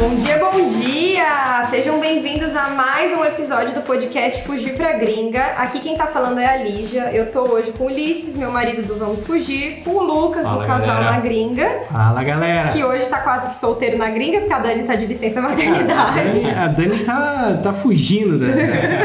Bom dia, bom dia! Sejam bem-vindos a mais um episódio do podcast Fugir pra Gringa. Aqui quem tá falando é a Lígia. Eu tô hoje com o Ulisses, meu marido do Vamos Fugir, com o Lucas, Fala, do Casal galera. na Gringa, Fala galera! que hoje tá quase que solteiro na gringa, porque a Dani tá de licença maternidade. A Dani tá, tá fugindo da,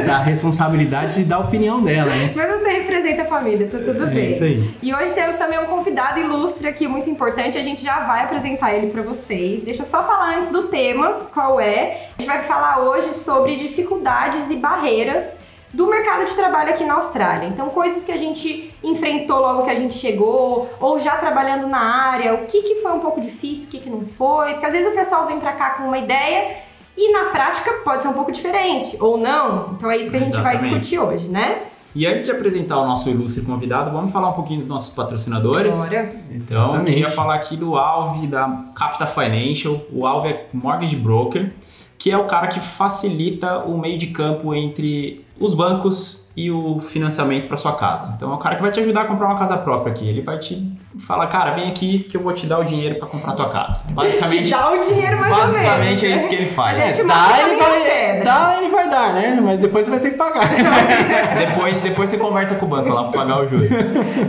da responsabilidade de dar a opinião dela, né? Mas você representa a família, tá tudo É bem. isso aí. E hoje temos também um convidado ilustre aqui, muito importante. A gente já vai apresentar ele pra vocês. Deixa eu só falar antes do tema, qual é. A gente vai falar hoje sobre dificuldades e barreiras do mercado de trabalho aqui na Austrália. Então, coisas que a gente enfrentou logo que a gente chegou, ou já trabalhando na área, o que, que foi um pouco difícil, o que, que não foi. Porque às vezes o pessoal vem pra cá com uma ideia e na prática pode ser um pouco diferente, ou não. Então é isso que a gente vai Exatamente. discutir hoje, né? E antes de apresentar o nosso ilustre convidado, vamos falar um pouquinho dos nossos patrocinadores. Bora. Então, eu Exatamente. queria falar aqui do Alve, da Capita Financial. O Alve é Mortgage Broker, que é o cara que facilita o meio de campo entre os bancos e o financiamento para sua casa. Então, é o cara que vai te ajudar a comprar uma casa própria aqui. Ele vai te falar, cara, vem aqui que eu vou te dar o dinheiro para comprar tua casa. Te Basicamente, dá o dinheiro mais ou menos. basicamente é né? isso que ele faz. Mas é Dá, ele vai, dá, ele vai dar, né? Mas depois você vai ter que pagar. Depois, depois você conversa com o banco lá pra pagar o juros.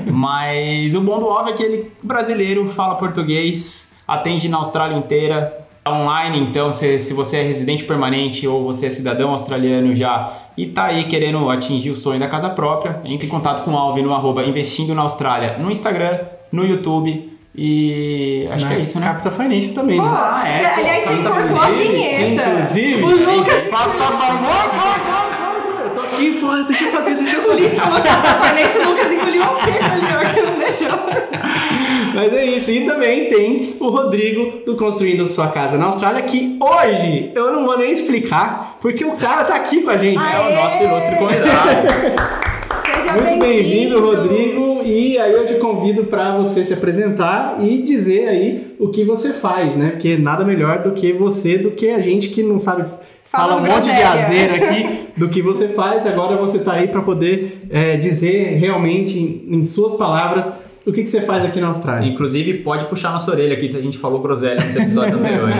Mas o bom do Alve é que ele brasileiro, fala português, atende na Austrália inteira. tá Online, então, se, se você é residente permanente ou você é cidadão australiano já e tá aí querendo atingir o sonho da casa própria, entre em contato com o Alve no arroba investindo na Austrália no Instagram, no YouTube e acho que é isso, né? Capita Financial também, Pô, né? Ah, é, pô, aliás, você tá cortou a vinheta. Inclusive, O Lucas Fala, fala, fala, não, fala, fala, fala, eu tô aqui, porra, deixa eu fazer, deixa eu O fazer. Ulisses falou que a Finance, o Lucas engoliu um seco ali, ó, que não deixou. Mas é isso. E também tem o Rodrigo do Construindo Sua Casa na Austrália, que hoje eu não vou nem explicar, porque o cara tá aqui com a gente. Aê! É o nosso ilustre convidado. Muito bem-vindo, bem-vindo, Rodrigo. E aí eu te convido para você se apresentar e dizer aí o que você faz, né? Porque nada melhor do que você, do que a gente que não sabe Fala um monte de asneira aqui do que você faz. Agora você tá aí para poder é, dizer realmente, em, em suas palavras, o que, que você faz aqui na Austrália. Inclusive, pode puxar nossa orelha aqui se a gente falou groselha nos episódios anteriores.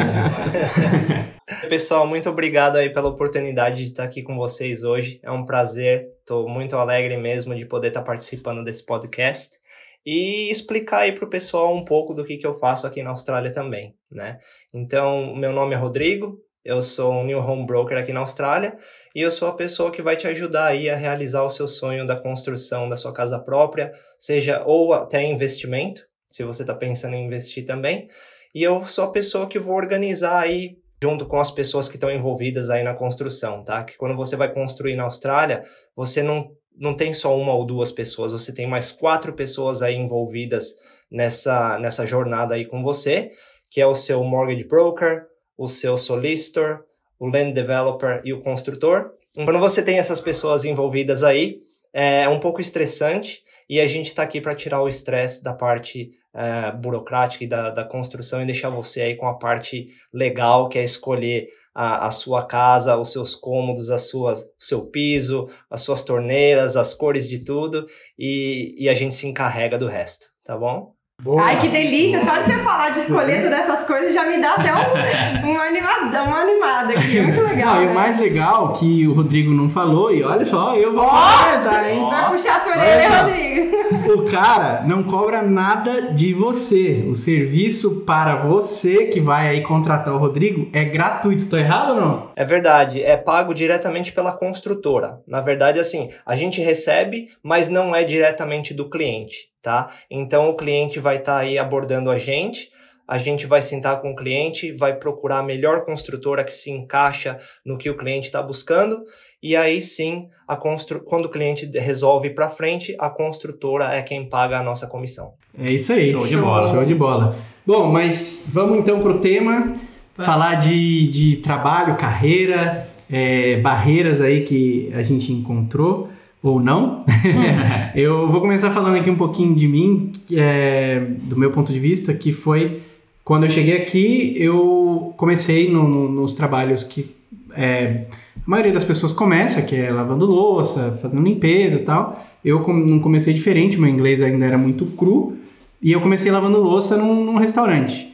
Pessoal, muito obrigado aí pela oportunidade de estar aqui com vocês hoje. É um prazer, estou muito alegre mesmo de poder estar participando desse podcast e explicar aí para o pessoal um pouco do que, que eu faço aqui na Austrália também, né? Então, meu nome é Rodrigo, eu sou um New Home Broker aqui na Austrália e eu sou a pessoa que vai te ajudar aí a realizar o seu sonho da construção da sua casa própria, seja ou até investimento, se você está pensando em investir também. E eu sou a pessoa que vou organizar aí junto com as pessoas que estão envolvidas aí na construção, tá? Que quando você vai construir na Austrália, você não, não tem só uma ou duas pessoas, você tem mais quatro pessoas aí envolvidas nessa, nessa jornada aí com você, que é o seu mortgage broker, o seu solicitor, o land developer e o construtor. Quando você tem essas pessoas envolvidas aí, é um pouco estressante e a gente está aqui para tirar o estresse da parte eh, burocrática e da, da construção e deixar você aí com a parte legal, que é escolher a, a sua casa, os seus cômodos, as suas, o seu piso, as suas torneiras, as cores de tudo e, e a gente se encarrega do resto, tá bom? Boa. Ai, que delícia! Só de você falar de escolher todas essas coisas já me dá até um, um animada, uma animada aqui. Muito legal. Não, e né? o mais legal que o Rodrigo não falou, e olha só, eu vou Ó! comentar, hein? Vai puxar a sua orelha. Rodrigo. O cara não cobra nada de você. O serviço para você que vai aí contratar o Rodrigo é gratuito. Tô errado ou não? É verdade, é pago diretamente pela construtora. Na verdade, assim, a gente recebe, mas não é diretamente do cliente, tá? Então o cliente vai estar aí abordando a gente, a gente vai sentar com o cliente, vai procurar a melhor construtora que se encaixa no que o cliente está buscando, e aí sim, a constru... quando o cliente resolve ir para frente, a construtora é quem paga a nossa comissão. É isso aí. Show de bola. Show de bola. Bom, mas vamos então pro tema. Falar de, de trabalho, carreira, é, barreiras aí que a gente encontrou ou não. Eu vou começar falando aqui um pouquinho de mim, é, do meu ponto de vista, que foi quando eu cheguei aqui, eu comecei no- no- nos trabalhos que é, a maioria das pessoas começa, que é lavando louça, fazendo limpeza e tal. Eu não comecei diferente, meu inglês ainda era muito cru, e eu comecei lavando louça num, num restaurante.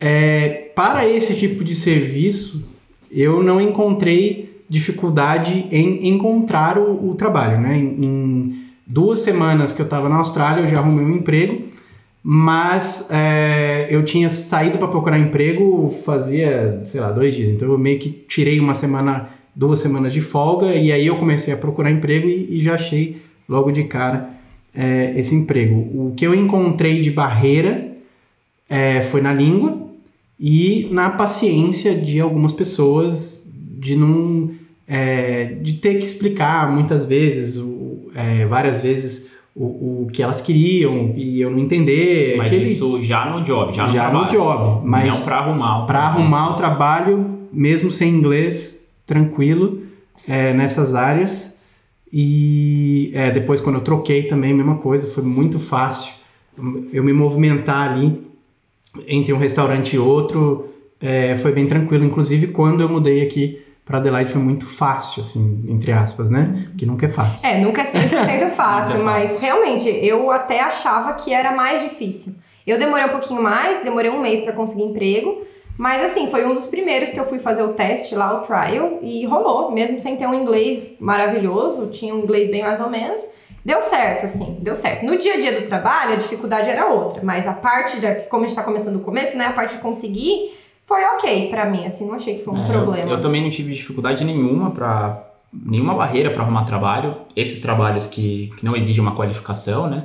é, para esse tipo de serviço, eu não encontrei dificuldade em encontrar o, o trabalho, né? Em, em, duas semanas que eu estava na Austrália, eu já arrumei um emprego, mas é, eu tinha saído para procurar emprego fazia, sei lá, dois dias. Então eu meio que tirei uma semana, duas semanas de folga e aí eu comecei a procurar emprego e, e já achei logo de cara é, esse emprego. O que eu encontrei de barreira é, foi na língua e na paciência de algumas pessoas de não é, de ter que explicar muitas vezes, o, é, várias vezes o, o que elas queriam e eu não entender. Mas aquele, isso já no job, já no já trabalho. no job, mas não para arrumar o para arrumar o trabalho mesmo sem inglês tranquilo é, nessas áreas e é, depois quando eu troquei também mesma coisa foi muito fácil eu me movimentar ali entre um restaurante e outro é, foi bem tranquilo. Inclusive, quando eu mudei aqui para Adelaide foi muito fácil, assim, entre aspas, né? Que nunca é fácil. É, nunca é 100% fácil, é mas fácil. realmente eu até achava que era mais difícil. Eu demorei um pouquinho mais, demorei um mês para conseguir emprego, mas assim, foi um dos primeiros que eu fui fazer o teste lá, o trial, e rolou, mesmo sem ter um inglês maravilhoso, tinha um inglês bem mais ou menos. Deu certo, assim, deu certo. No dia a dia do trabalho, a dificuldade era outra, mas a parte, da, como a gente tá começando do começo, né, a parte de conseguir foi ok pra mim, assim, não achei que foi um É, problema. Eu, eu também não tive dificuldade nenhuma para nenhuma barreira para arrumar trabalho. Esses trabalhos que, que não exigem uma qualificação, né?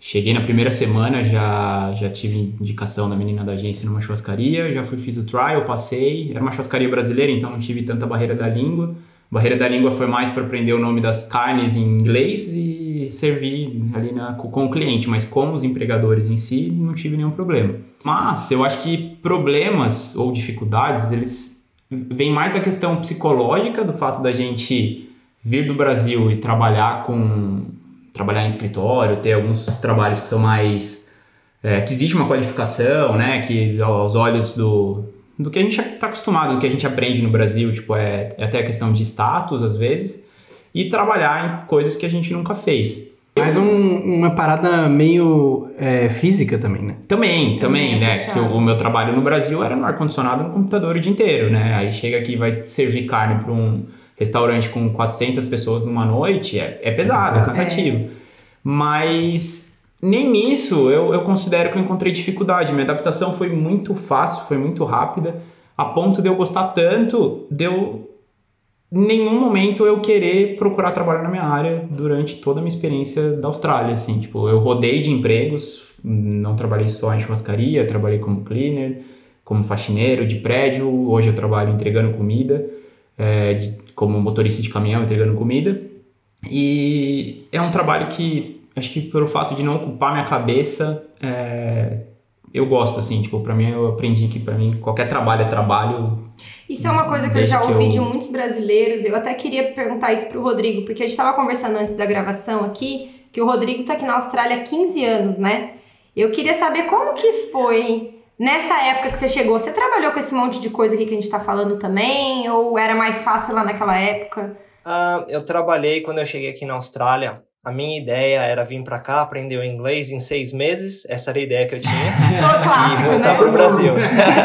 Cheguei na primeira semana, já, já tive indicação da menina da agência numa churrascaria, já fui, fiz o trial, passei. Era uma churrascaria brasileira, então não tive tanta barreira da língua. Barreira da língua foi mais para aprender o nome das carnes em inglês e servir ali na, com o cliente, mas com os empregadores em si não tive nenhum problema. Mas eu acho que problemas ou dificuldades, eles vêm mais da questão psicológica, do fato da gente vir do Brasil e trabalhar com trabalhar em escritório, ter alguns trabalhos que são mais é, que existe uma qualificação, né, que aos olhos do do que a gente está acostumado, do que a gente aprende no Brasil, tipo, é, é até a questão de status, às vezes, e trabalhar em coisas que a gente nunca fez. Mas um- uma parada meio é, física também, né? Também, também, Também é né? puxado. Que o, o meu trabalho no Brasil era no ar-condicionado no computador o dia inteiro, né? Aí chega aqui e vai servir carne para um restaurante com 400 pessoas numa noite, é, é pesado, é Exato. cansativo. Mas nem nisso eu, eu considero que eu encontrei dificuldade. Minha adaptação foi muito fácil, foi muito rápida, a ponto de eu gostar tanto, de eu em nenhum momento eu querer procurar trabalho na minha área durante toda a minha experiência da Austrália, assim, tipo, eu rodei de empregos, não trabalhei só em churrascaria, trabalhei como cleaner, como faxineiro de prédio, hoje eu trabalho entregando comida, é, de- como motorista de caminhão entregando comida, e é um trabalho que, acho que pelo fato de não ocupar minha cabeça, é, eu gosto, assim, tipo, pra mim eu aprendi que pra mim qualquer trabalho é trabalho, Isso é uma coisa que eu já que ouvi eu- de muitos brasileiros. Eu até queria perguntar isso pro Rodrigo, porque a gente estava conversando antes da gravação aqui, que o Rodrigo tá aqui na Austrália há 15 anos, né? Eu queria saber como que foi nessa época que você chegou. Você trabalhou com esse monte de coisa aqui que a gente tá falando também? Ou era mais fácil lá naquela época? Ah, eu trabalhei quando eu cheguei aqui na Austrália. A minha ideia era vir pra cá, aprender o inglês em seis meses. Essa era a ideia que eu tinha. Clássico, e voltar né? pro Brasil.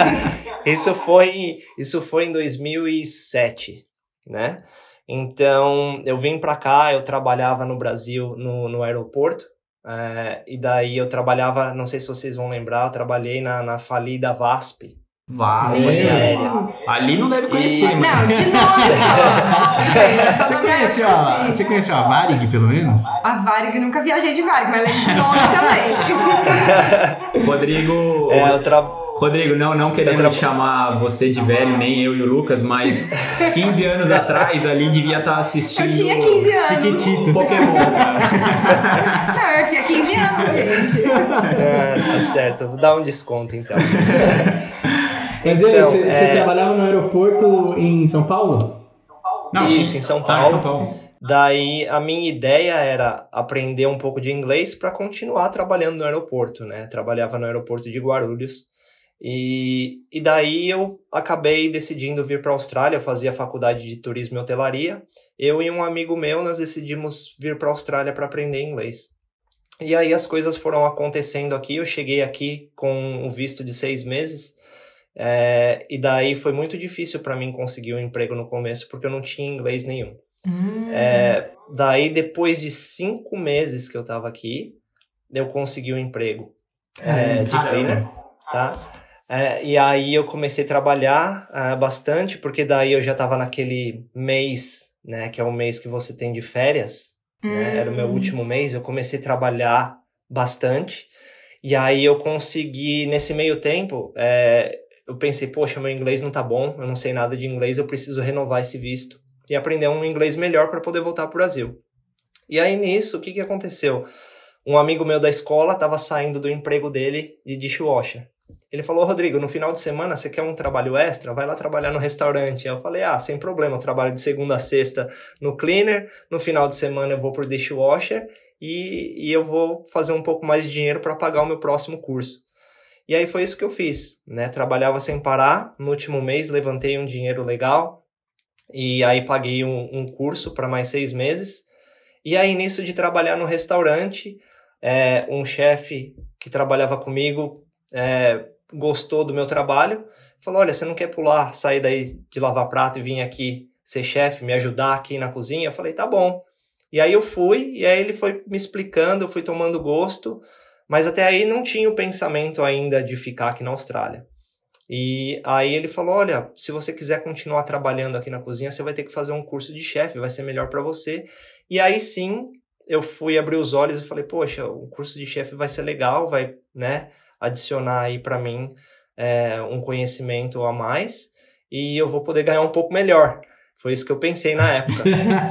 isso foi isso foi em 2007, né? Então eu vim pra cá, eu trabalhava no Brasil no, no aeroporto. é, e daí eu trabalhava, não sei se vocês vão lembrar, eu trabalhei na, na falida VASP. Vaso, Sim. ali, não deve conhecer, E- mas... Não, de nome só. Você conheceu a, você conheceu a Varig, pelo menos? A Varig, nunca viajei de Varig, mas lembro de nome também. Rodrigo, É, eu tra... Rodrigo, não, não querendo tra- chamar você de velho, nem eu e o Lucas, mas 15 anos atrás ali devia estar assistindo Eu tinha 15 anos. Chiquitito. Pokémon, cara. Não, eu tinha 15 anos, gente. É, tá certo, vou dar um desconto então. Mas e aí, Então, você, você é- trabalhava no aeroporto em São Paulo? Não, Isso, em São Ah, Paulo. em São Paulo. Daí a minha ideia era aprender um pouco de inglês para continuar trabalhando no aeroporto, né? Trabalhava no aeroporto de Guarulhos. E, e daí eu acabei decidindo vir para a Austrália, eu fazia faculdade de turismo e hotelaria. Eu e um amigo meu, nós decidimos vir para a Austrália para aprender inglês. E aí as coisas foram acontecendo aqui. Eu cheguei aqui com um visto de seis meses. É, e daí foi muito difícil para mim conseguir um emprego no começo, porque eu não tinha inglês nenhum. Hum. É, daí, depois de cinco meses que eu tava aqui, eu consegui um emprego é, de Caramba. cleaner, tá? É, e aí eu comecei a trabalhar ah, bastante, porque daí eu já tava naquele mês, né, que é o mês que você tem de férias, né? Era o meu Hum. último mês, eu comecei a trabalhar bastante. E aí eu consegui, nesse meio tempo, é, eu pensei, poxa, meu inglês não tá bom, eu não sei nada de inglês, eu preciso renovar esse visto e aprender um inglês melhor para poder voltar pro Brasil. E aí nisso, o que que aconteceu? Um amigo meu da escola estava saindo do emprego dele de dishwasher. Ele falou, Rodrigo, no final de semana você quer um trabalho extra? Vai lá trabalhar no restaurante. Eu falei, ah, sem problema, eu trabalho de segunda a sexta no cleaner, no final de semana eu vou pro dishwasher e, e eu vou fazer um pouco mais de dinheiro para pagar o meu próximo curso. E aí foi isso que eu fiz, né? Trabalhava sem parar. No último mês levantei um dinheiro legal e aí paguei um, um curso para mais seis meses. E aí nisso de trabalhar no restaurante, é, um chefe que trabalhava comigo é, gostou do meu trabalho, falou: olha, você não quer pular, sair daí de lavar prato e vir aqui ser chefe, me ajudar aqui na cozinha? Eu falei: tá bom. E aí eu fui, e aí ele foi me explicando, eu fui tomando gosto, mas até aí não tinha o pensamento ainda de ficar aqui na Austrália. E aí ele falou: olha, se você quiser continuar trabalhando aqui na cozinha, você vai ter que fazer um curso de chefe, vai ser melhor para você. E aí sim, eu fui abrir os olhos e falei: poxa, o curso de chefe vai ser legal, vai, né, adicionar aí para mim é, um conhecimento a mais e eu vou poder ganhar um pouco melhor. Foi isso que eu pensei na época.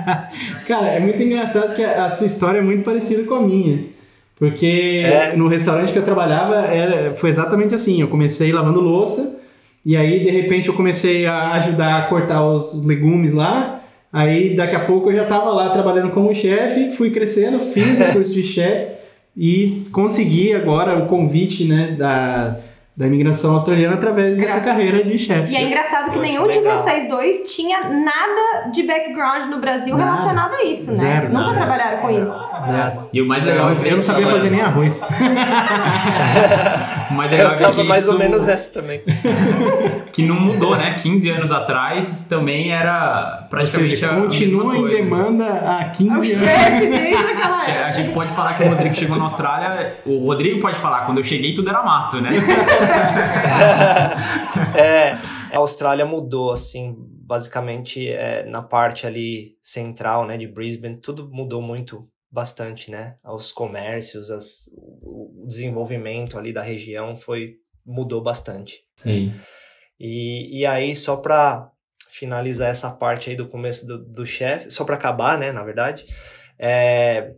Cara, é muito engraçado que a a sua história é muito parecida com a minha. Porque É. no restaurante que eu trabalhava era, foi exatamente assim. Eu comecei lavando louça, e aí de repente eu comecei a ajudar a cortar os legumes lá. Aí daqui a pouco eu já estava lá trabalhando como chefe, fui crescendo, fiz o curso de chefe e consegui agora o convite né, da, da imigração australiana através dessa Graças- carreira de chefe. E é engraçado que nenhum de legal. vocês dois tinha nada de background no Brasil Nada. relacionado a isso, né? Zero, Nunca nada. trabalharam com isso. Zero. E o mais legal é que eu não sabia fazer nem arroz. O mais legal eu é que tava mais ou isso- menos nessa também. que não mudou, né? 15 anos atrás também era Ou praticamente seja, a continua em demanda há 15 É o anos. chefe desde aquela É, época. A gente pode falar que o Rodrigo chegou na Austrália. O Rodrigo pode falar, quando eu cheguei tudo era mato, né? É, a Austrália mudou, assim, basicamente é, na parte ali central, né, de Brisbane, tudo mudou muito, bastante, né? Os comércios, as, o desenvolvimento ali da região foi mudou bastante. Sim. E, e aí, só para finalizar essa parte aí do começo do, do chefe, só para acabar, né, na verdade, é,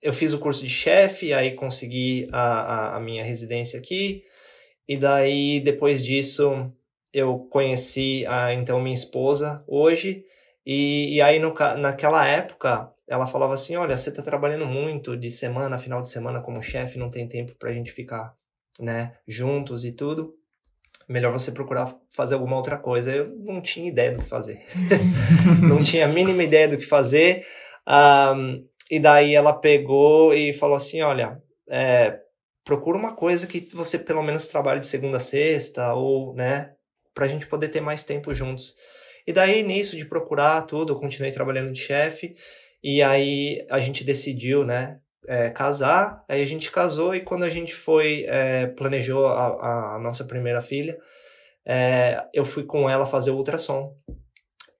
eu fiz o curso de chefe, aí consegui a, a, a minha residência aqui, e daí, depois disso, eu conheci a, então, minha esposa hoje, e, e aí, no, naquela época, ela falava assim, olha, você tá trabalhando muito de semana, final de semana como chefe, não tem tempo pra gente ficar, né, juntos e tudo melhor você procurar fazer alguma outra coisa. Eu não tinha ideia do que fazer. não tinha a mínima ideia do que fazer. Ahm, e daí ela pegou e falou assim: olha, é, procura uma coisa que você pelo menos trabalhe de segunda a sexta, ou, né, pra gente poder ter mais tempo juntos. E daí, nisso de procurar tudo, eu continuei trabalhando de chefe. E aí a gente decidiu, né, é, casar. Aí a gente casou e quando a gente foi, é, planejou a, a nossa primeira filha, é, eu fui com ela fazer o ultrassom.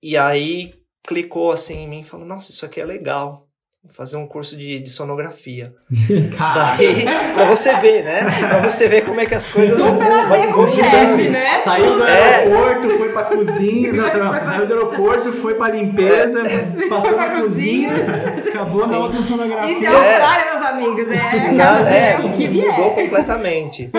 E aí clicou assim em mim e falou: Nossa, isso aqui é legal. Fazer um curso de, de sonografia. Cara, Daí, pra você ver, né? Pra você ver como é que as coisas. Super a vai- ver com o vão chefe, mudando. né? Saiu do É. aeroporto, foi pra cozinha, não, não, saiu do aeroporto, foi pra limpeza, passou pra na cozinha, acabou na Sim. ultrassonografia. Isso é Austrália, meus amigos. É, Na- é, é, o que mudou vier. completamente.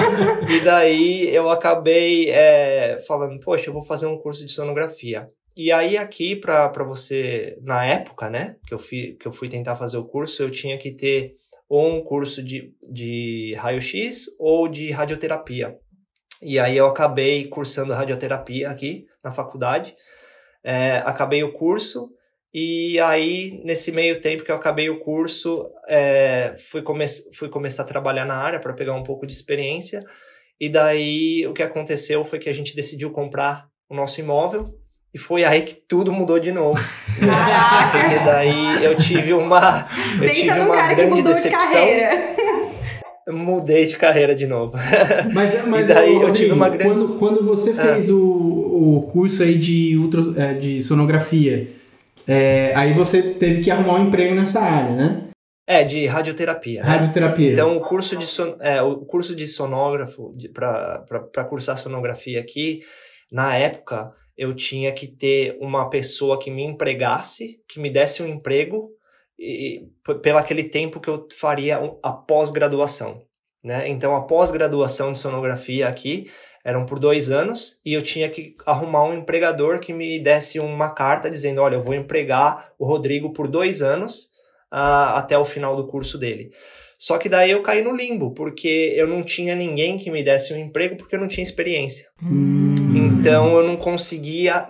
e daí eu acabei é, falando, poxa, eu vou fazer um curso de sonografia. E aí aqui, pra você, na época, né, que eu, fi, que eu fui tentar fazer o curso, eu tinha que ter ou um curso de, de raio-x ou de radioterapia. E aí eu acabei cursando radioterapia aqui na faculdade. É, acabei o curso E aí, nesse meio tempo que eu acabei o curso, é, fui, come fui começar a trabalhar na área para pegar um pouco de experiência. E daí, o que aconteceu foi que a gente decidiu comprar o nosso imóvel. E foi aí que tudo mudou de novo. Caraca. Porque daí eu tive uma. Eu Pensa tive num uma cara que grande mudou decepção. de carreira. Mudei de carreira de novo. Mas, mas E daí ô, eu tive uma grande- quando, quando você Ah. fez o, o curso aí de, ultra, é, de sonografia, é, aí você teve que arrumar um emprego nessa área, né? É, de radioterapia. né? Radioterapia. Então, o curso de, son... é, o curso de sonógrafo, para cursar sonografia aqui, na época, eu tinha que ter uma pessoa que me empregasse, que me desse um emprego, e, p- pelo aquele tempo que eu faria a pós-graduação. Né? Então, a pós-graduação de sonografia aqui eram por dois anos, e eu tinha que arrumar um empregador que me desse uma carta dizendo: olha, eu vou empregar o Rodrigo por dois anos ah, até o final do curso dele. Só que daí eu caí no limbo, porque eu não tinha ninguém que me desse um emprego porque eu não tinha experiência. Hum. Então eu não conseguia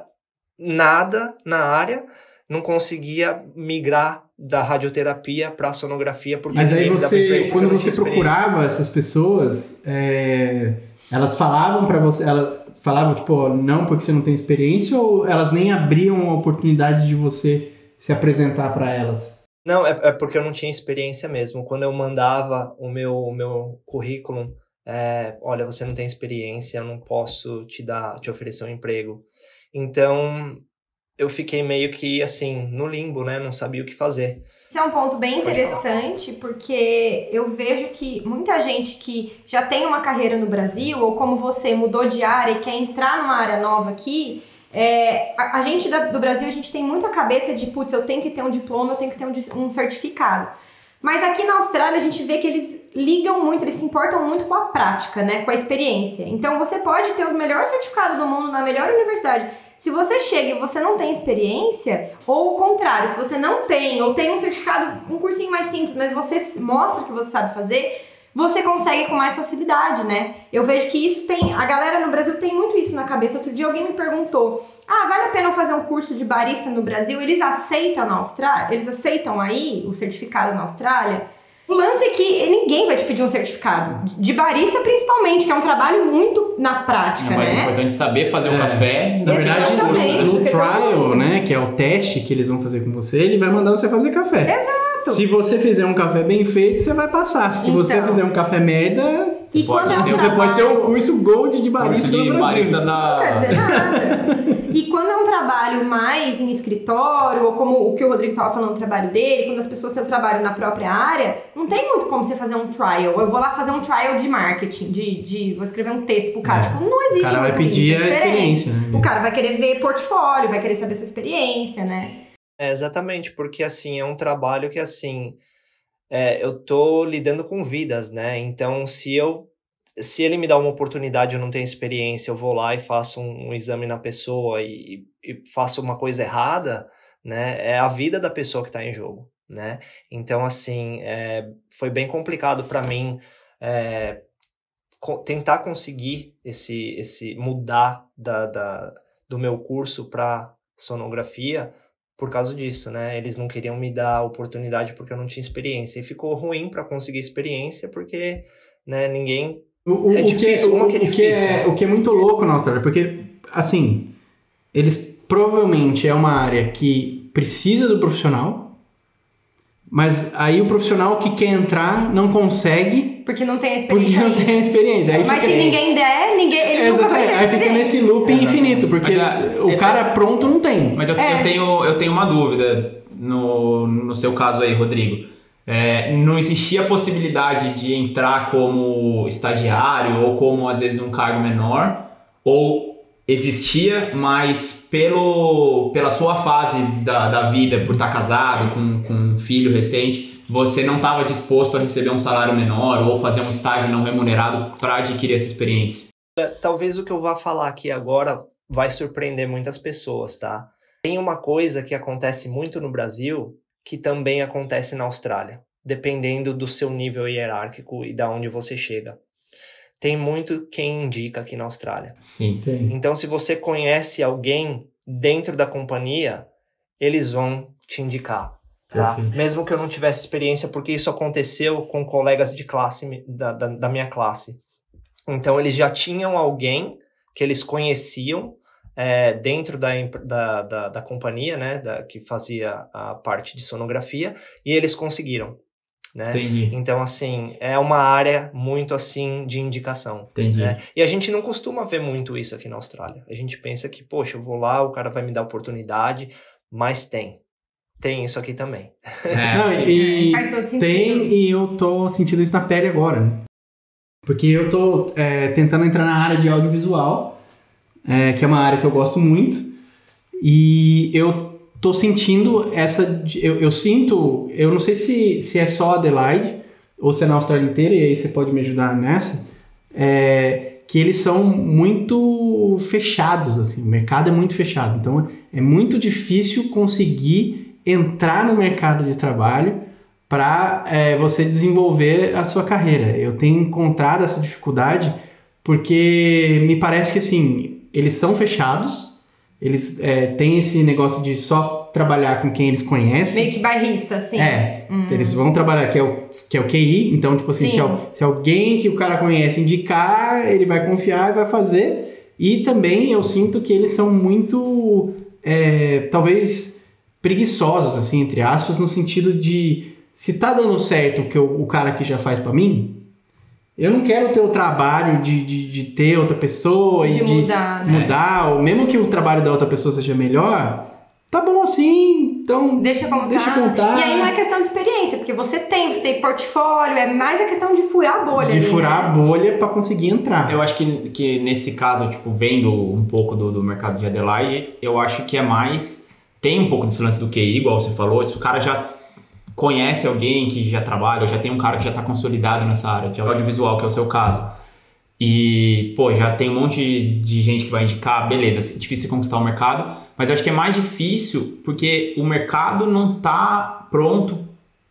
nada na área, não conseguia migrar da radioterapia para sonografia porque Mas aí você, quando você procurava essas pessoas, é, elas falavam pra você, elas falavam tipo, ó, não porque você não tem experiência ou elas nem abriam a oportunidade de você se apresentar pra elas? Não, é, é porque eu não tinha experiência mesmo. Quando eu mandava o meu, o meu currículo, é, olha, você não tem experiência, eu não posso te dar, te oferecer um emprego. Então, eu fiquei meio que assim, no limbo, né? Não sabia o que fazer. Isso é um ponto bem interessante, porque eu vejo que muita gente que já tem uma carreira no Brasil, ou como você mudou de área e quer entrar numa área nova aqui, é, a, a gente da- do Brasil, a gente tem muito a cabeça de, putz, eu tenho que ter um diploma, eu tenho que ter um, um certificado. Mas aqui na Austrália, a gente vê que eles ligam muito, eles se importam muito com a prática, né? Com a experiência. Então, você pode ter o melhor certificado do mundo na melhor universidade. Se você chega e você não tem experiência, ou o contrário, se você não tem, ou tem um certificado, um cursinho mais simples, mas você mostra que você sabe fazer, você consegue com mais facilidade, né? Eu vejo que isso tem. A galera no Brasil tem muito isso na cabeça. Outro dia alguém me perguntou: ah, vale a pena eu fazer um curso de barista no Brasil? Eles aceitam na Austrália? Eles aceitam aí o certificado na Austrália? O lance é que ninguém vai te pedir um certificado. De barista, principalmente, que é um trabalho muito na prática, É mais né? importante saber fazer o É. café. Na verdade, Exatamente, no, no porque trial, né, que é o teste que eles vão fazer com você, ele vai mandar você fazer café. Exato. Se você fizer um café bem feito, você vai passar. Se você Então. fizer um café merda, E Pode quando é um ter- você pode ter trabalho- o curso Gold de barista Curso de no Brasil. barista da. Não quer dizer nada. E quando é um trabalho mais em escritório, ou como o que o Rodrigo tava falando, o trabalho dele, quando as pessoas têm o trabalho na própria área, não tem muito como você fazer um trial. Eu vou lá fazer um trial de marketing, de, de vou escrever um texto pro cara. É. Tipo, não O existe cara vai muito pedir isso, é a diferente. experiência, né? O cara vai querer ver portfólio, vai querer saber sua experiência, né? É, exatamente, porque assim, é um trabalho que assim, é, eu tô lidando com vidas, né? Então, se eu se ele me dá uma oportunidade, eu não tenho experiência, eu vou lá e faço um, um exame na pessoa e, e faço uma coisa errada, né? É a vida da pessoa que está em jogo, né? Então, assim, é, foi bem complicado para mim é, co- tentar conseguir esse, esse mudar da, da, do meu curso para sonografia por causa disso, né? Eles não queriam me dar oportunidade porque eu não tinha experiência. E ficou ruim para conseguir experiência porque, né, ninguém O, o, É o que, difícil, o, que é o que é, né? o que é muito louco na Austrália, porque, assim, eles provavelmente é uma área que precisa do profissional, mas aí o profissional que quer entrar não consegue Porque não tem a porque experiência. não ainda. tem a experiência. Aí Mas fica, se ninguém der, ninguém, ele nunca vai ter a aí fica nesse loop Exatamente. infinito, porque a- o é- cara pronto não tem. Mas eu, É. eu tenho, eu tenho uma dúvida no, no seu caso aí, Rodrigo. É, não existia a possibilidade de entrar como estagiário ou como às vezes um cargo menor? Ou existia, mas pelo, pela sua fase da, da vida, por estar casado, com, com um filho recente, você não estava disposto a receber um salário menor ou fazer um estágio não remunerado para adquirir essa experiência? Talvez o que eu vá falar aqui agora vai surpreender muitas pessoas, tá? Tem uma coisa que acontece muito no Brasil que também acontece na Austrália, dependendo do seu nível hierárquico e da onde você chega. Tem muito quem indica aqui na Austrália. Sim. Tem. Então, se você conhece alguém dentro da companhia, eles vão te indicar. Tá? Perfeito. Mesmo que eu não tivesse experiência, porque isso aconteceu com colegas de classe da, da, da minha classe. Então eles já tinham alguém que eles conheciam é, dentro da, da, da, da companhia, né, da, que fazia a parte de sonografia, e eles conseguiram. Né? Entendi, Então, assim, é uma área muito assim de indicação. entendi. né? E a gente não costuma ver muito isso aqui na Austrália. A gente pensa que, poxa, eu vou lá, o cara vai me dar oportunidade, mas tem. Tem isso aqui também. É. Não, e, Faz todo sentido. tem e eu tô sentindo isso na pele agora, né? Porque eu tô é, tentando entrar na área de audiovisual, é, que é uma área que eu gosto muito, e eu tô sentindo essa. Eu, eu sinto, eu não sei se, se é só Adelaide ou se é na Austrália inteira, e aí você pode me ajudar nessa, é, que eles são muito fechados, assim, o mercado é muito fechado. Então é muito difícil conseguir entrar no mercado de trabalho para você desenvolver a sua carreira. Eu tenho encontrado essa dificuldade porque me parece que assim eles são fechados, eles é, têm esse negócio de só trabalhar com quem eles conhecem. Meio que bairrista, assim. É, eles vão trabalhar, que é o, que é o QI, então, tipo assim, Sim. se, se alguém que o cara conhece indicar, ele vai confiar e vai fazer. E também eu sinto que eles são muito, é, talvez, preguiçosos, assim, entre aspas, no sentido de se tá dando certo o que o, o cara aqui já faz pra mim, eu não quero ter o trabalho de, de, de ter outra pessoa De e de mudar, né? mudar, ou mesmo que o trabalho da outra pessoa seja melhor, tá bom assim, então Deixa como Deixa tá. contar. E aí não é questão de experiência, porque você tem, você tem portfólio, é mais a questão de furar a bolha. de ali, furar a né? bolha pra conseguir entrar. Eu acho que, que nesse caso, tipo, vendo um pouco do, do mercado de Adelaide, eu acho que é mais. Tem um pouco desse lance do QI, igual você falou. Se o cara já conhece alguém que já trabalha, ou já tem um cara que já está consolidado nessa área de audiovisual, que é o seu caso. E, pô, já tem um monte de gente que vai indicar, beleza, é difícil conquistar o mercado, mas eu acho que é mais difícil porque o mercado não tá pronto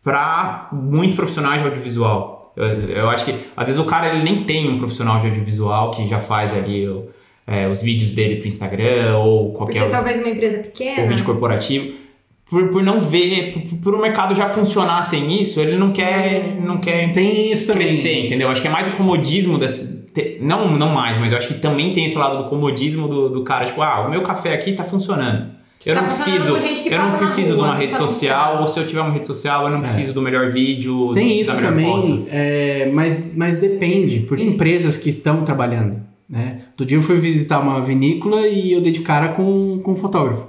para muitos profissionais de audiovisual. Eu, eu acho que às vezes o cara ele nem tem um profissional de audiovisual que já faz ali o- é, os vídeos dele pro Instagram ou Por qualquer ser outro talvez uma empresa ou pequena. vídeo corporativo. Por, por não ver, por, por o mercado já funcionar sem isso, ele não quer, não quer Tem isso também. crescer, entendeu? Acho que é mais o comodismo desse. te- Não, não mais, mas eu acho que também tem esse lado do comodismo do, do cara, tipo, ah, o meu café aqui tá funcionando. Eu Tá não preciso, eu não preciso de uma rede social, ou se eu tiver uma rede social, eu não preciso do melhor vídeo, É. Tem isso também, foto. é, mas, mas depende, porque tem empresas que estão trabalhando. Né? Outro dia eu fui visitar uma vinícola e eu dei de cara com, com um fotógrafo.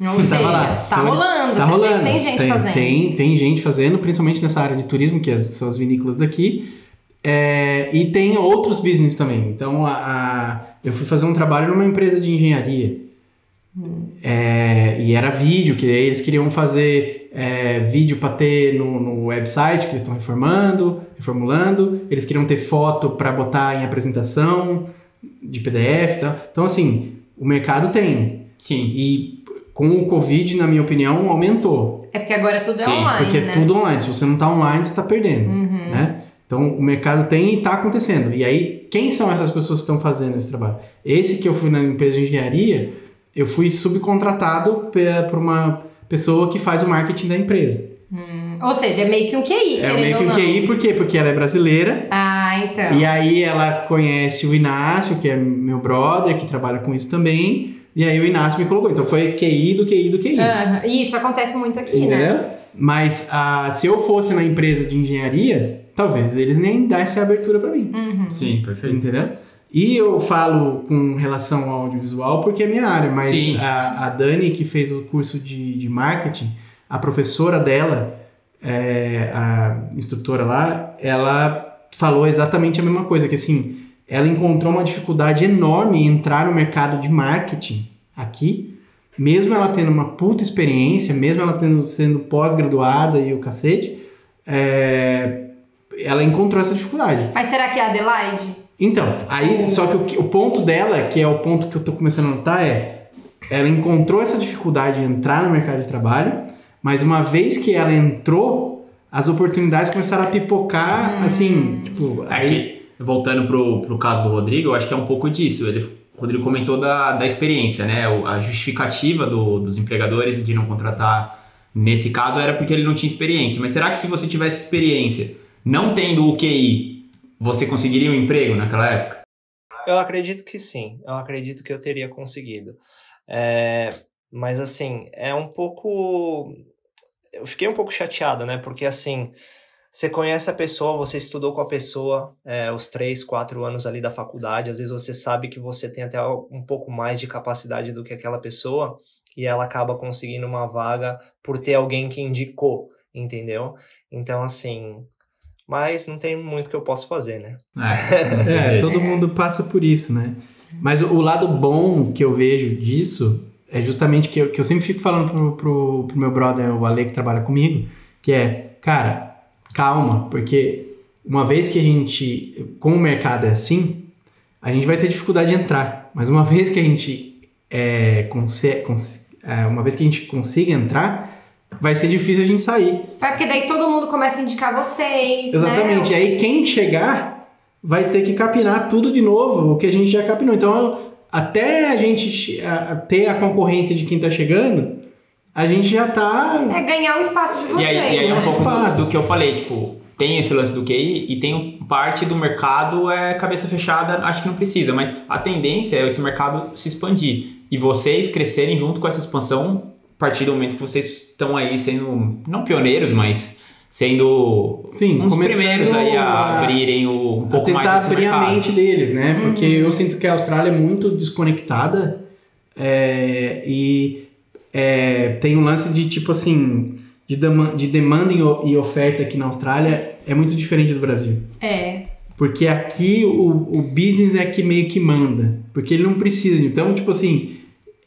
Ou Tava seja, lá. tá Então, rolando, tá rolando. Tem, tem gente tem, fazendo. Tem, tem gente fazendo, principalmente nessa área de turismo, que as- são as vinícolas daqui. É, e tem outros business também. Então, a, a- eu fui fazer um trabalho numa empresa de engenharia. É, e era vídeo, que eles queriam fazer é, vídeo para ter no, no website que eles estão reformando, reformulando. Eles queriam ter foto para botar em apresentação de PDF. e tal. Então, assim, o mercado tem. Sim. E com o Covid, na minha opinião, aumentou. É porque agora tudo é Sim, online, Porque né? é tudo online. Se você não está online, você está perdendo. Né? Então o mercado tem e está acontecendo. E aí, quem são essas pessoas que estão fazendo esse trabalho? Esse que eu fui na empresa de engenharia, eu fui subcontratado por uma pessoa que faz o marketing da empresa. Ou seja, é meio que um QI, É meio que um não. QI, por quê? Porque ela é brasileira. Ah, então. E aí ela conhece o Inácio, que é meu brother, que trabalha com isso também. E aí o Inácio me colocou. Então foi QI do QI do QI. E isso acontece muito aqui, né? Entendeu? Mas ah, se eu fosse na empresa de engenharia, talvez eles nem dessem abertura pra mim. Sim, perfeito. Entendeu? E eu falo com relação ao audiovisual porque é minha área, mas a, a Dani, que fez o curso de, de marketing, a professora dela, é, a instrutora lá, ela falou exatamente a mesma coisa, que assim, ela encontrou uma dificuldade enorme em entrar no mercado de marketing aqui, mesmo ela tendo uma puta experiência, mesmo ela tendo, sendo pós-graduada e o cacete, é, ela encontrou essa dificuldade. Mas será que é Adelaide? Então, aí, só que o, o ponto dela, que é o ponto que eu tô começando a notar, é ela encontrou essa dificuldade de entrar no mercado de trabalho, mas uma vez que ela entrou, as oportunidades começaram a pipocar, assim, tipo, aí... Aqui, voltando pro, pro caso do Rodrigo, eu acho que é um pouco disso. Ele, o Rodrigo comentou da, da experiência, né? A justificativa do- dos empregadores de não contratar Nesse caso era porque ele não tinha experiência. Mas será que se você tivesse experiência, não tendo o QI, você conseguiria um emprego naquela época? Eu acredito que sim. Eu acredito que eu teria conseguido. É, mas assim, é um pouco. Eu fiquei um pouco chateado, né? Porque assim, você conhece a pessoa, você estudou com a pessoa é, os três, quatro anos ali da faculdade, às vezes você sabe que você tem até um pouco mais de capacidade do que aquela pessoa e ela acaba conseguindo uma vaga por ter alguém que indicou, entendeu? Então, assim, mas não tem muito que eu possa fazer, né? É, é todo mundo passa por isso, né? Mas o lado bom que eu vejo disso é justamente que eu, que eu sempre fico falando pro, pro, pro meu brother, o Ale, que trabalha comigo, que é, cara, calma, porque uma vez que a gente, como o mercado é assim, a gente vai ter dificuldade de entrar. Mas uma vez que a gente é, consegue, é, uma vez que a gente consiga entrar, vai ser difícil a gente sair. Vai porque daí todo mundo começa a indicar vocês. Exatamente. Né? Aí quem chegar vai ter que capinar tudo de novo, o que a gente já capinou. Então, até a gente ter a concorrência de quem tá chegando, a gente já tá. É ganhar o espaço de vocês. E aí, e aí é um né? pouco do, do que eu falei, tipo, tem esse lance do QI e tem parte do mercado é cabeça fechada, acho que não precisa, mas a tendência é esse mercado se expandir e vocês crescerem junto com essa expansão a partir do momento que vocês estão aí sendo, não pioneiros, mas sendo Sim, um dos primeiros aí a, a abrirem o, um a pouco tentar mais abrir mercado. a mente deles, né? Porque eu sinto que a Austrália é muito desconectada é, e é, tem um lance de tipo assim de, dema- de demanda e e oferta aqui na Austrália é muito diferente do Brasil. É. Porque aqui o, o business é que meio que manda. Porque ele não precisa. Então, tipo assim,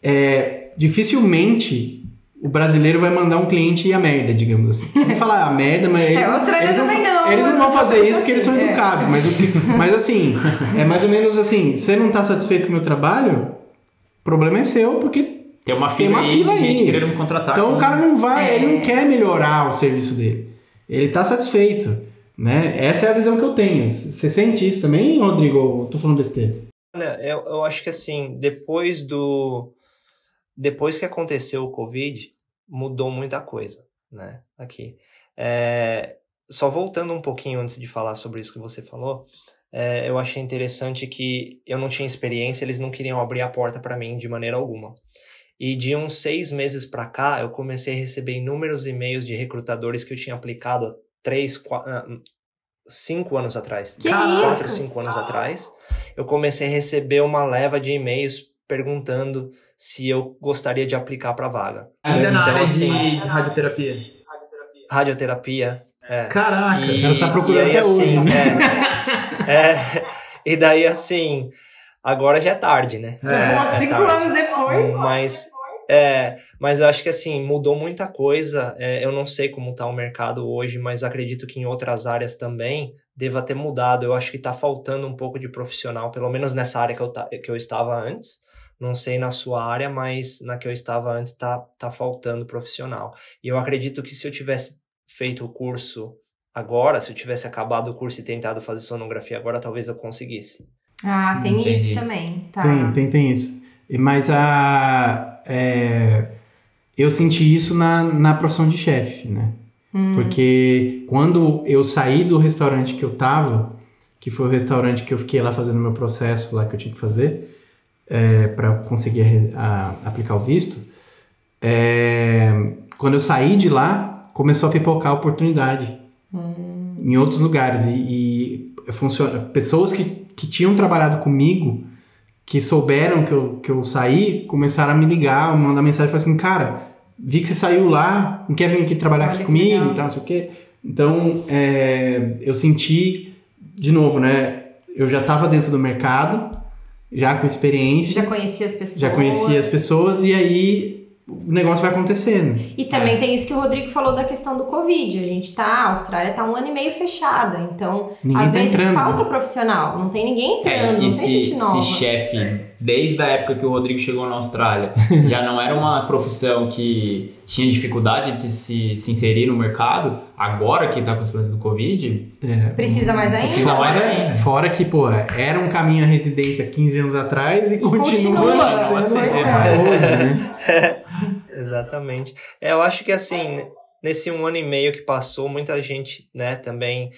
é, dificilmente o brasileiro vai mandar um cliente ir a merda, digamos assim. Vamos falar a merda, mas eles, É, o eles também não, Eles não vão fazer é isso porque eles são assim, é. educados. Mas, o que- mas assim, é mais ou menos assim, você não tá satisfeito com o meu trabalho, o problema é seu, porque Tem uma Tem fila uma aí fila aí. querendo me contratar. então o com- cara não vai, É. ele não quer melhorar o serviço dele. Ele tá satisfeito, né? Essa é a visão que eu tenho. Você sente isso também, Rodrigo? Ou tô falando besteira? Olha, eu, eu acho que assim, depois do. Depois que aconteceu o Covid, mudou muita coisa, né? Aqui. É, só voltando um pouquinho antes de falar sobre isso que você falou, é, eu achei interessante que eu não tinha experiência, eles não queriam abrir a porta para mim de maneira alguma. E de uns seis meses para cá, eu comecei a receber inúmeros e-mails de recrutadores que eu tinha aplicado há três, quatro, cinco anos atrás. Que quatro, isso? cinco anos atrás. Eu comecei a receber uma leva de e-mails perguntando se eu gostaria de aplicar para vaga. Ainda na Então, área assim- de radioterapia. Radioterapia. É. Caraca, E- o cara tá procurando e aí, até assim, hoje. né? é, é, e daí, assim, agora já é tarde, né? Pô, É cinco tarde. anos depois. Mas, é, mas eu acho que assim, mudou muita coisa. É, eu não sei como tá o mercado hoje, mas acredito que em outras áreas também deva ter mudado. Eu acho que tá faltando um pouco de profissional, pelo menos nessa área que eu, que eu estava antes. Não sei na sua área, mas na que eu estava antes tá, tá faltando profissional. E eu acredito que se eu tivesse feito o curso agora, se eu tivesse acabado o curso e tentado fazer sonografia agora, talvez eu conseguisse. Ah, tem Entendi. isso também. Tá. Tem, tem, tem isso. E- Mas a. é, eu senti isso na, na profissão de chefe, né? Hum. Porque quando eu saí do restaurante que eu tava, que foi o restaurante que eu fiquei lá fazendo meu processo lá que eu tinha que fazer, é, para conseguir a a- aplicar o visto, é, quando eu saí de lá, começou a pipocar a oportunidade em outros lugares. E, e funciona, pessoas que, que tinham trabalhado comigo, que souberam que eu, que eu saí, começaram a me ligar, mandar mensagem e falar assim, cara, vi que você saiu lá, não quer vir aqui trabalhar Olha aqui comigo e tal, não sei o quê. Então, é, eu senti, de novo, né? Eu já estava dentro do mercado, já com experiência, Já conhecia as pessoas. já conhecia as pessoas, e aí o negócio vai acontecendo. E também tem isso que o Rodrigo falou da questão do Covid. A gente tá, a Austrália tá um ano e meio fechada. Então, Ninguém às tá vezes entrando, falta né? profissional. Não tem ninguém entrando, É, não e tem se, gente nova. se chefe, desde a época que o Rodrigo chegou na Austrália, já não era uma profissão que tinha dificuldade de se, se inserir no mercado, agora que tá com esse lance do Covid, É, Precisa mais ainda? precisa mais ainda. Fora que, pô, era um caminho à residência 15 anos atrás e, continua, continua, sendo é. hoje, né? Exatamente. É, eu acho que assim, nesse um ano e meio que passou, muita gente, né, também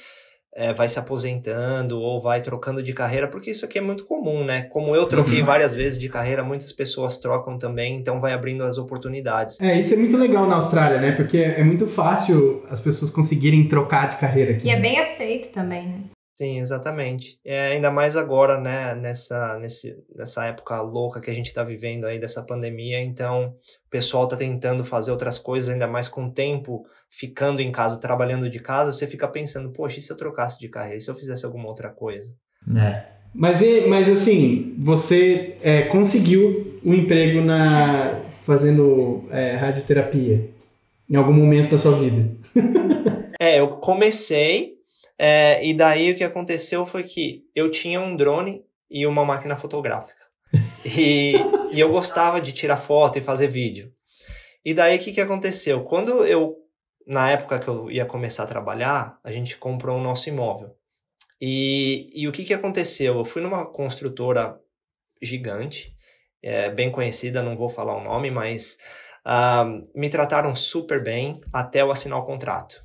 é, vai se aposentando ou vai trocando de carreira, porque isso aqui é muito comum, né? Como eu troquei uhum. várias vezes de carreira, muitas pessoas trocam também, então vai abrindo as oportunidades. É, isso é muito legal na Austrália, né? Porque é muito fácil as pessoas conseguirem trocar de carreira aqui. E é bem aceito também, né? Sim, exatamente. É, ainda mais agora, né, nessa, nesse, nessa época louca que a gente está vivendo aí dessa pandemia, então o pessoal está tentando fazer outras coisas, ainda mais com o tempo ficando em casa, trabalhando de casa, você fica pensando, poxa, e se eu trocasse de carreira, e se eu fizesse alguma outra coisa? É. Mas, mas assim, você é, conseguiu um emprego na fazendo é, radioterapia em algum momento da sua vida? é, eu comecei é, e daí o que aconteceu foi que eu tinha um drone e uma máquina fotográfica. E, e eu gostava de tirar foto e fazer vídeo. E daí o que, que aconteceu? Quando eu, na época que eu ia começar a trabalhar, a gente comprou o nosso imóvel. E, e o que, que aconteceu? Eu fui numa construtora gigante, é, bem conhecida, não vou falar o nome, mas uh, me trataram super bem até eu assinar o contrato.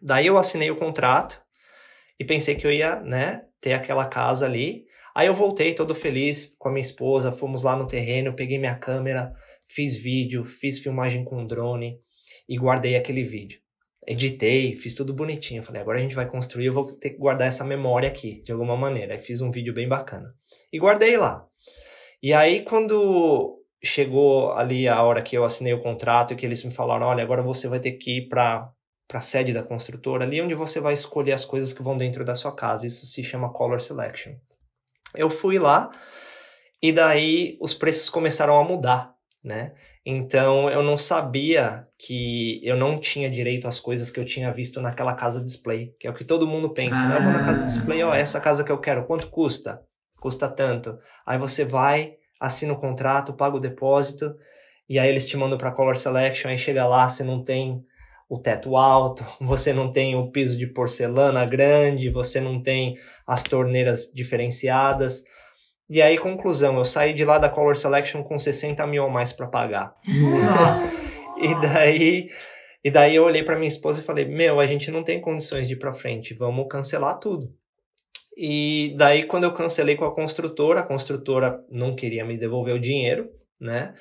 Daí eu assinei o contrato e pensei que eu ia, né, ter aquela casa ali. Aí eu voltei todo feliz com a minha esposa, fomos lá no terreno, peguei minha câmera, fiz vídeo, fiz filmagem com drone e guardei aquele vídeo. Editei, fiz tudo bonitinho. Falei, agora a gente vai construir, eu vou ter que guardar essa memória aqui, de alguma maneira. Aí fiz um vídeo bem bacana. E guardei lá. E aí, quando chegou ali a hora que eu assinei o contrato e que eles me falaram, olha, agora você vai ter que ir para para a sede da construtora, ali onde você vai escolher as coisas que vão dentro da sua casa. Isso se chama color selection. Eu fui lá e daí os preços começaram a mudar, né? Então eu não sabia que eu não tinha direito às coisas que eu tinha visto naquela casa display, que é o que todo mundo pensa, ah. né? Eu vou na casa display, ó, essa casa que eu quero, quanto custa? Custa tanto. Aí você vai, assina o contrato, paga o depósito, e aí eles te mandam para color selection, aí chega lá, você não tem o teto alto, você não tem o piso de porcelana grande, você não tem as torneiras diferenciadas. E aí, conclusão, eu saí de lá da Color Selection com 60 mil a mais para pagar. e daí, e daí eu olhei para minha esposa e falei: Meu, a gente não tem condições de ir para frente, vamos cancelar tudo. E daí, quando eu cancelei com a construtora, a construtora não queria me devolver o dinheiro, né?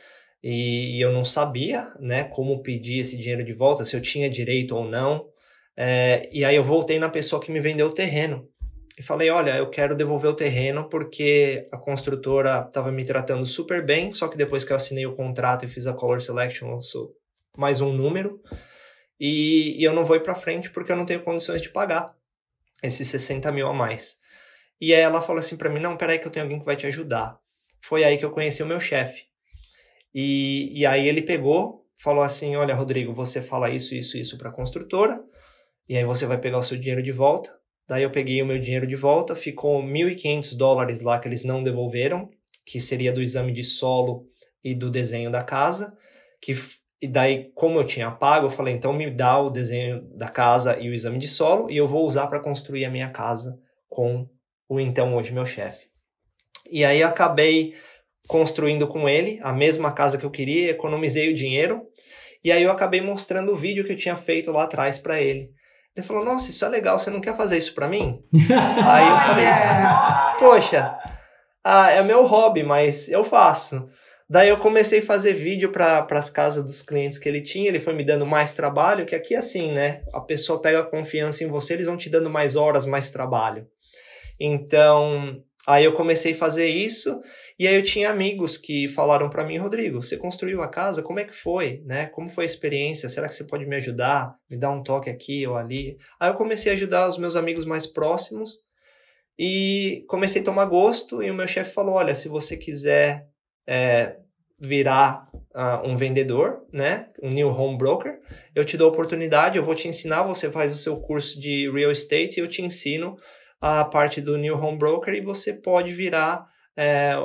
E, eu não sabia, né, como pedir esse dinheiro de volta, se eu tinha direito ou não. É, e aí eu voltei na pessoa que me vendeu o terreno e falei, olha, eu quero devolver o terreno porque a construtora estava me tratando super bem, só que depois que eu assinei o contrato e fiz a color selection, eu sou mais um número e, e eu não vou ir para frente porque eu não tenho condições de pagar esses 60 mil a mais. E aí ela falou assim para mim, não, peraí que eu tenho alguém que vai te ajudar. Foi aí que eu conheci o meu chefe. E, e aí ele pegou, falou assim: Olha, Rodrigo, você fala isso, isso, isso para a construtora, e aí você vai pegar o seu dinheiro de volta. Daí eu peguei o meu dinheiro de volta, ficou 1.500 dólares lá que eles não devolveram, que seria do exame de solo e do desenho da casa, que e daí, como eu tinha pago, eu falei, então me dá o desenho da casa e o exame de solo e eu vou usar para construir a minha casa com o então hoje meu chefe. E aí acabei construindo com ele a mesma casa que eu queria, economizei o dinheiro. E aí eu acabei mostrando o vídeo que eu tinha feito lá atrás para ele. Ele falou: "Nossa, isso é legal, você não quer fazer isso para mim?" aí eu falei: "Poxa, ah, é meu hobby, mas eu faço." Daí eu comecei a fazer vídeo para as casas dos clientes que ele tinha, ele foi me dando mais trabalho, que aqui é assim, né? A pessoa pega confiança em você, eles vão te dando mais horas, mais trabalho. Então, aí eu comecei a fazer isso e aí eu tinha amigos que falaram para mim, Rodrigo, você construiu a casa, como é que foi, né? Como foi a experiência? Será que você pode me ajudar? Me dar um toque aqui ou ali? Aí eu comecei a ajudar os meus amigos mais próximos e comecei a tomar gosto e o meu chefe falou, olha, se você quiser é, virar uh, um vendedor, né, um new home broker, eu te dou a oportunidade, eu vou te ensinar, você faz o seu curso de real estate e eu te ensino a parte do new home broker e você pode virar é,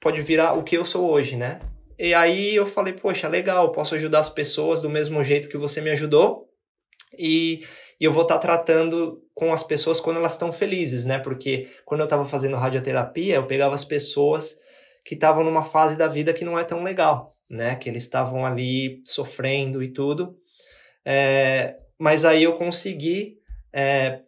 pode virar o que eu sou hoje, né? E aí eu falei, poxa, legal, posso ajudar as pessoas do mesmo jeito que você me ajudou. E, e eu vou estar tá tratando com as pessoas quando elas estão felizes, né? Porque quando eu estava fazendo radioterapia, eu pegava as pessoas que estavam numa fase da vida que não é tão legal, né? Que eles estavam ali sofrendo e tudo. É, mas aí eu consegui é,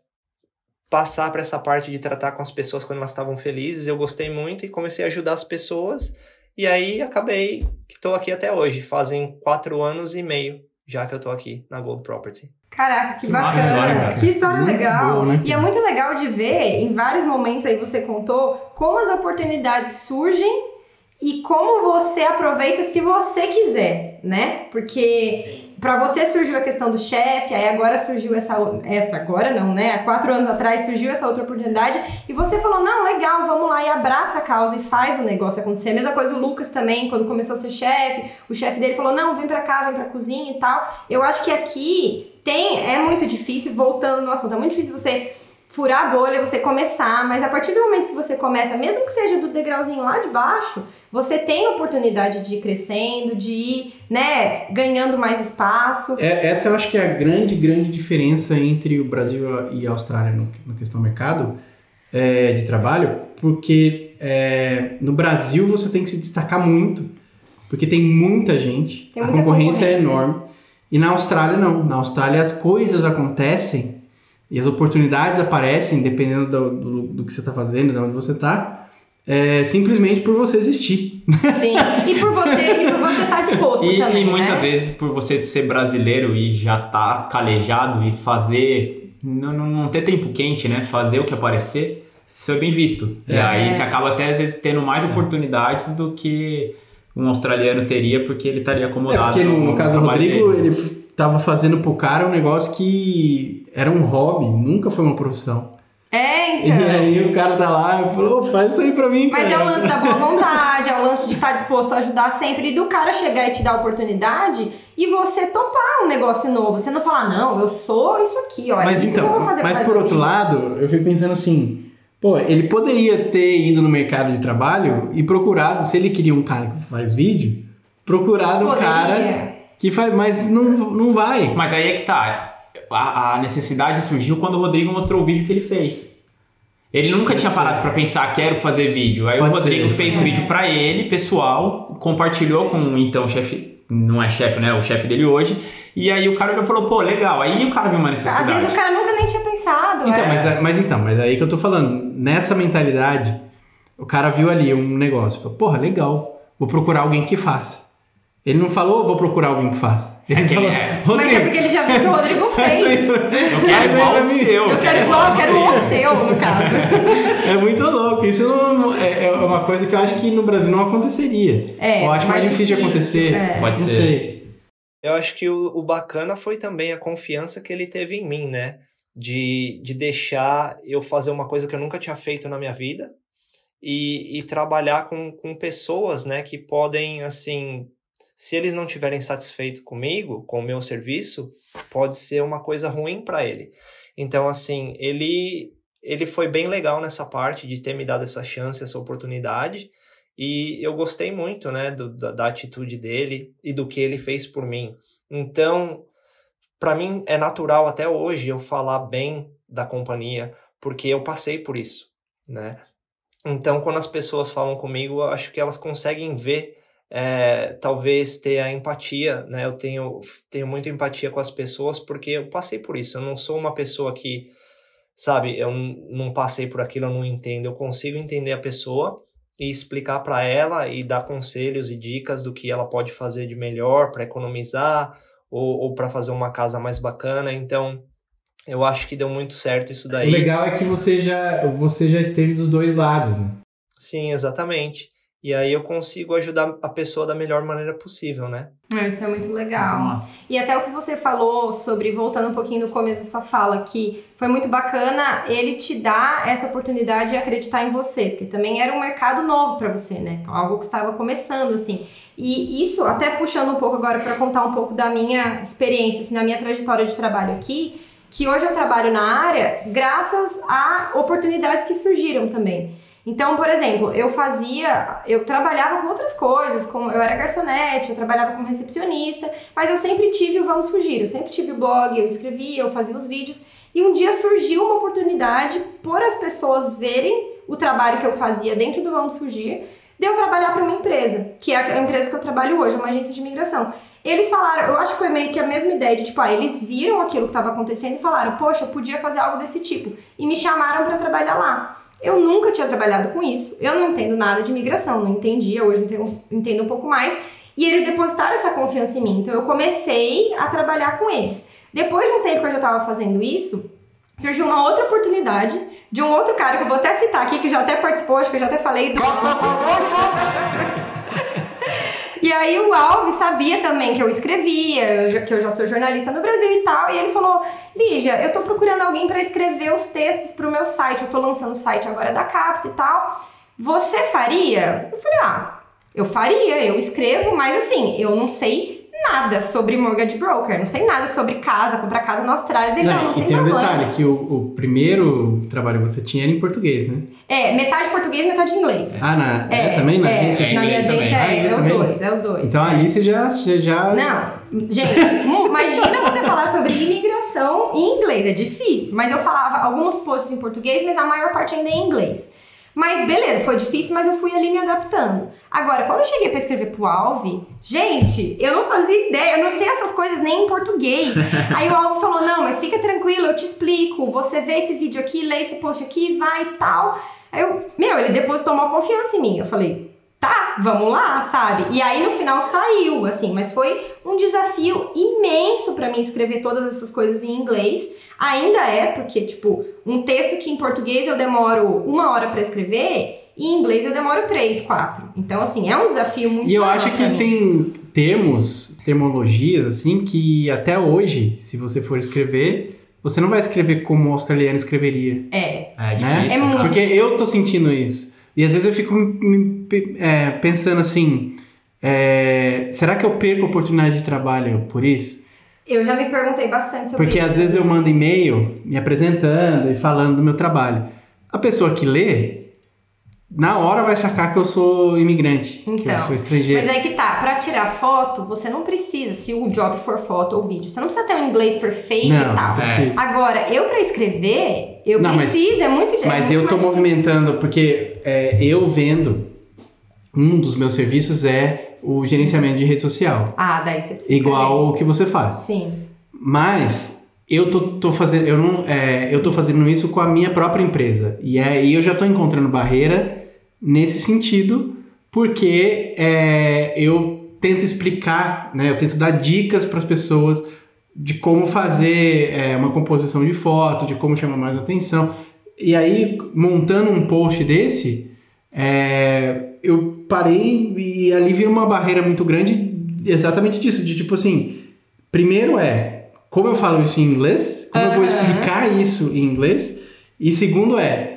passar para essa parte de tratar com as pessoas quando elas estavam felizes. Eu gostei muito e comecei a ajudar as pessoas. E aí acabei que estou aqui até hoje. Fazem quatro anos e meio já que eu estou aqui na Gold Property. Caraca, que, Que bacana. história, cara. que história Muito legal. boa, né? E é muito legal de ver, em vários momentos aí você contou, como as oportunidades surgem e como você aproveita se você quiser, né? Porque pra você surgiu a questão do chefe, aí agora surgiu essa, essa agora não, né? Há quatro anos atrás surgiu essa outra oportunidade e você falou, não, legal, vamos lá e abraça a causa e faz o negócio acontecer. A mesma coisa o Lucas também, quando começou a ser chefe, o chefe dele falou, não, vem pra cá, vem pra cozinha e tal. Eu acho que aqui tem, é muito difícil, voltando no assunto, é muito difícil você furar a bolha, você começar, mas a partir do momento que você começa, mesmo que seja do degrauzinho lá de baixo, você tem a oportunidade de ir crescendo, de ir, né, ganhando mais espaço. É, essa eu acho que é a grande, grande diferença entre o Brasil e a Austrália no, na questão do mercado é, de trabalho, porque é, no Brasil você tem que se destacar muito, porque tem muita gente, Tem a muita concorrência, é concorrência. enorme. E na Austrália não. Na Austrália as coisas acontecem e as oportunidades aparecem, dependendo do, do, do que você está fazendo, de onde você está, simplesmente por você existir. Sim. E por você, e estar disposto E, também, e muitas né? vezes, por você ser brasileiro e já tá calejado e fazer. Não, não, não ter tempo quente, né? Fazer o que aparecer, isso é bem visto. E É. aí você acaba até às vezes tendo mais oportunidades do que um australiano teria, porque ele estaria É, acomodado. porque no, no caso do Rodrigo, dele. ele f- tava fazendo pro cara um negócio que era um hobby, nunca foi uma profissão. É, E então. aí o cara tá lá e falou, "Ô, faz isso aí pra mim, Mas é cara." o lance da boa vontade, é o lance de estar disposto a ajudar sempre e do cara chegar e te dar a oportunidade e você topar um negócio novo. Você não falar, não, eu sou isso aqui, ó. é Mas isso que eu vou então, fazer mas por outro lado, eu fico pensando assim, pô, ele poderia ter ido no mercado de trabalho e procurado, se ele queria um cara que faz vídeo, procurado um cara que faz, mas não, não vai. Mas aí é que tá. A, a necessidade surgiu quando o Rodrigo mostrou o vídeo que ele fez. Ele nunca Pode tinha ser. parado pra pensar, quero fazer vídeo. Aí Pode o Rodrigo ser. fez um É. vídeo pra ele, pessoal, compartilhou com o então chefe, não é chefe, né? O chefe dele hoje. E aí o cara falou, pô, legal. Aí o cara viu uma Às necessidade. vezes o cara nunca nem tinha pensado. Então, é. mas, mas então, mas aí que eu tô falando, nessa mentalidade, o cara viu ali um negócio, falou, porra, legal, vou procurar alguém que faça. Ele não falou, vou procurar alguém que faça. Ele É que falou, ele é. Mas é porque ele já viu que o Rodrigo fez. Eu quero igual pra o mim. seu. Eu quero igual, eu quero o seu, no caso. É muito louco. Isso não, é, é uma coisa que eu acho que no Brasil não aconteceria. É, eu acho mais, mais difícil de difícil, acontecer. é. Pode não ser. sei. Eu acho que o, o bacana foi também a confiança que ele teve em mim, né? De, de deixar eu fazer uma coisa que eu nunca tinha feito na minha vida e, e trabalhar com, com pessoas, né? Que podem, assim, se eles não estiverem satisfeitos comigo, com o meu serviço, pode ser uma coisa ruim para ele. Então, assim, ele, ele foi bem legal nessa parte de ter me dado essa chance, essa oportunidade. E eu gostei muito, né, do, da, da atitude dele e do que ele fez por mim. Então, para mim é natural até hoje eu falar bem da companhia, porque eu passei por isso, né? Então, quando as pessoas falam comigo, eu acho que elas conseguem ver, é, talvez ter a empatia, né? Eu tenho, tenho muita empatia com as pessoas porque eu passei por isso. Eu não sou uma pessoa que, sabe, eu não passei por aquilo, eu não entendo. Eu consigo entender a pessoa e explicar para ela e dar conselhos e dicas do que ela pode fazer de melhor para economizar ou, ou para fazer uma casa mais bacana. Então, eu acho que deu muito certo isso O daí. legal é que você já, você já esteve dos dois lados, né? Sim, exatamente. E aí eu consigo ajudar a pessoa da melhor maneira possível, né? Isso é muito legal. Nossa. E até o que você falou sobre, voltando um pouquinho no começo da sua fala, que foi muito bacana ele te dar essa oportunidade de acreditar em você, porque também era um mercado novo para você, né? Algo que estava começando, assim. E isso, até puxando um pouco agora para contar um pouco da minha experiência, assim, na minha trajetória de trabalho aqui, que hoje eu trabalho na área graças a oportunidades que surgiram também. Então, por exemplo, eu fazia, eu trabalhava com outras coisas, como eu era garçonete, eu trabalhava como recepcionista, mas eu sempre tive o Vamos Fugir, eu sempre tive o blog, eu escrevia, eu fazia os vídeos, e um dia surgiu uma oportunidade por as pessoas verem o trabalho que eu fazia dentro do Vamos Fugir, de eu trabalhar para uma empresa, que é a empresa que eu trabalho hoje, uma agência de imigração. Eles falaram, eu acho que foi meio que a mesma ideia de tipo, ah, eles viram aquilo que estava acontecendo e falaram, poxa, eu podia fazer algo desse tipo. E me chamaram para trabalhar lá. Eu nunca tinha trabalhado com isso, eu não entendo nada de imigração, não entendia, hoje entendo, entendo um pouco mais. E eles depositaram essa confiança em mim, então eu comecei a trabalhar com eles. Depois de um tempo que eu já estava fazendo isso, surgiu uma outra oportunidade de um outro cara que eu vou até citar aqui, que já até participou, acho que eu já até falei. Do... E aí o Alves sabia também que eu escrevia, que eu já sou jornalista no Brasil e tal, e ele falou: Lígia, eu tô procurando alguém para escrever os textos pro meu site, eu tô lançando o site agora da Capta e tal. Você faria? Eu falei: ah, eu faria, eu escrevo, mas assim, eu não sei nada sobre mortgage broker, não sei nada sobre casa, comprar casa na Austrália, dele, não, não, E tem um detalhe, que o, o, primeiro trabalho que você tinha era em português, né? É, metade português, metade inglês. Ah, na, é, é também na é, agência? É, na minha agência é, é, os também? dois, é os dois. Então ali você já, você já... Não, gente, imagina você falar sobre imigração em inglês, é difícil. Mas eu falava alguns posts em português, mas a maior parte ainda é em inglês. Mas beleza, foi difícil, mas eu fui ali me adaptando. Agora, quando eu cheguei para escrever pro Alve, gente, eu não fazia ideia, eu não sei essas coisas nem em português. Aí o Alve falou: não, mas fica tranquilo, eu te explico. Você vê esse vídeo aqui, lê esse post aqui, vai e tal. Aí eu, meu, ele depositou uma confiança em mim. Eu falei, tá, vamos lá, sabe? E aí no final saiu, assim, mas foi um desafio imenso para mim escrever todas essas coisas em inglês. Ainda é, porque, tipo, um texto que em português eu demoro uma hora para escrever, e em inglês eu demoro três, quatro. Então, assim, é um desafio muito E eu acho que mim. tem termos, termologias, assim, que até hoje, se você for escrever, você não vai escrever como o australiano escreveria. É. É, né? difícil, É muito Porque difícil. eu tô sentindo isso. E às vezes eu fico me- é, pensando assim: é, será que eu perco oportunidade de trabalho por isso? Eu já me perguntei bastante sobre Porque isso. às vezes eu mando e-mail me apresentando e falando do meu trabalho. A pessoa que lê, na hora vai sacar que eu sou imigrante, que eu Então, sou estrangeiro. Mas aí que tá, pra tirar foto, você não precisa, se o job for foto ou vídeo, você não precisa ter um inglês perfeito Não, e tal. precisa. Agora, eu pra escrever, eu Não, mas- preciso, é muito é Mas muito eu tô difícil. movimentando, porque é, eu vendo, um dos meus serviços é o gerenciamento de rede social. Ah, daí você precisa Igual o que você faz. Sim. Mas eu tô, tô fazendo, eu não, é, eu tô fazendo isso com a minha própria empresa. E aí eu já tô encontrando barreira nesse sentido, porque é, eu tento explicar, né? Eu tento dar dicas para as pessoas de como fazer é, uma composição de foto, de como chamar mais atenção. E aí, montando um post desse, é, eu parei e ali veio uma barreira muito grande exatamente disso, de tipo assim, primeiro é como eu falo isso em inglês, como eu vou explicar isso em inglês, e segundo é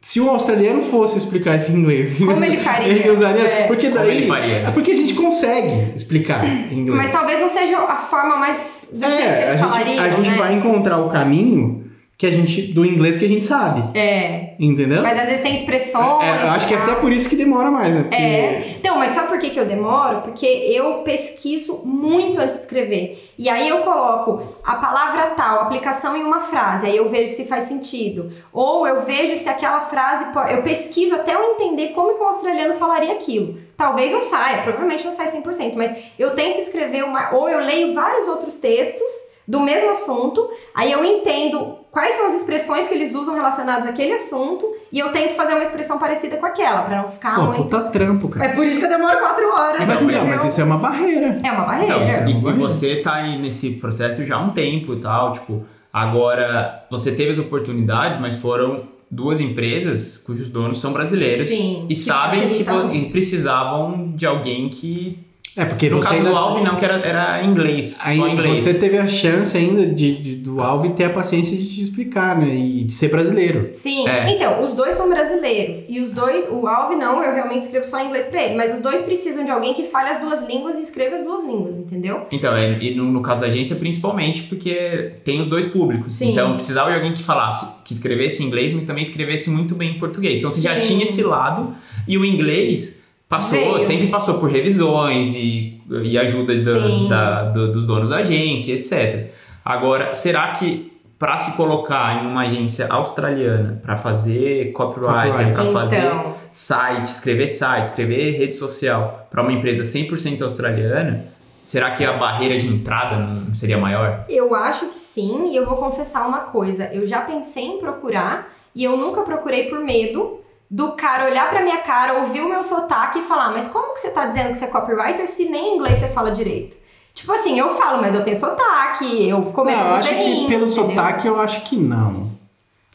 se o australiano fosse explicar isso em inglês, Como ele faria? Ele usaria, É. porque Como daí ele faria? é porque a gente consegue explicar em inglês. Mas talvez não seja a forma mais do jeito que é, eles a gente, falariam, a gente né? vai encontrar o caminho que a gente do inglês que a gente sabe, É. entendeu? Mas às vezes tem expressões. É, eu acho que é até por isso que demora mais, né? Porque É. Então, mas sabe por que, que eu demoro? Porque eu pesquiso muito antes de escrever. E aí eu coloco a palavra tal, aplicação em uma frase, aí eu vejo se faz sentido. Ou eu vejo se aquela frase. po- Eu pesquiso até eu entender como que o australiano falaria aquilo. Talvez não saia, provavelmente não sai 100%, mas eu tento escrever uma. Ou eu leio vários outros textos do mesmo assunto, aí eu entendo quais são as expressões que eles usam relacionadas àquele assunto e eu tento fazer uma expressão parecida com aquela, pra não ficar Pô, muito. puta trampo, cara. É por isso que eu demoro quatro horas. Mas pra então, escrever mas isso é uma barreira. É uma barreira. Então, e, e Barreira. você tá aí nesse processo já há um tempo e tal, tipo, agora você teve as oportunidades, mas foram duas empresas cujos donos são brasileiros Sim, e que sabem que facilita vo- muito. e precisavam de alguém que. É, porque No você caso ainda... do Alvin, não, que era, era inglês. Aí só inglês. você teve a chance ainda de, de- do Alvin ter a paciência de te explicar, né? E de ser brasileiro. Sim, É. então, os dois são brasileiros. E os dois, o Alve não, eu realmente escrevo só em inglês pra ele. Mas os dois precisam de alguém que fale as duas línguas e escreva as duas línguas, entendeu? Então, é, e no, no caso da agência, principalmente, porque tem os dois públicos. Sim. Então, precisava de alguém que falasse, que escrevesse em inglês, mas também escrevesse muito bem em português. Então, você já Sim. tinha esse lado, e o inglês passou, Veio. sempre passou por revisões e, e ajuda da- da- do- dos donos da agência, etc. Agora, será que para se colocar em uma agência australiana para fazer copywriter, Copywriter. para fazer Então, site, escrever site, escrever rede social para uma empresa 100% australiana, será que a barreira de entrada não seria maior? Eu acho que sim, e eu vou confessar uma coisa. Eu já pensei em procurar e eu nunca procurei por medo do cara olhar pra minha cara, ouvir o meu sotaque e falar: Mas como que você tá dizendo que você é copywriter se nem inglês você fala direito? Tipo assim, eu falo, mas eu tenho sotaque, eu cometo Não, eu acho que pelo entendeu? sotaque eu acho que não.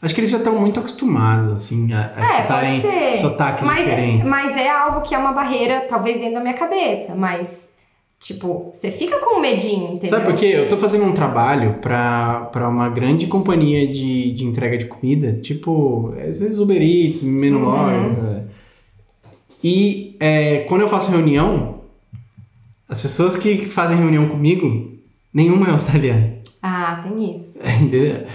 Acho que eles já estão muito acostumados, assim, a, a É, escutarem ser. sotaques mas, diferentes. mas é algo que é uma barreira, talvez, dentro da minha cabeça. Mas, tipo, você fica com medinho, entendeu? Sabe por quê? Eu tô fazendo um trabalho pra, pra uma grande companhia de, de entrega de comida, tipo, esses Uber Eats, Menulóis. Uhum. é. E é, quando eu faço reunião, as pessoas que fazem reunião comigo, nenhuma é australiana. Ah, tem isso. Entendeu?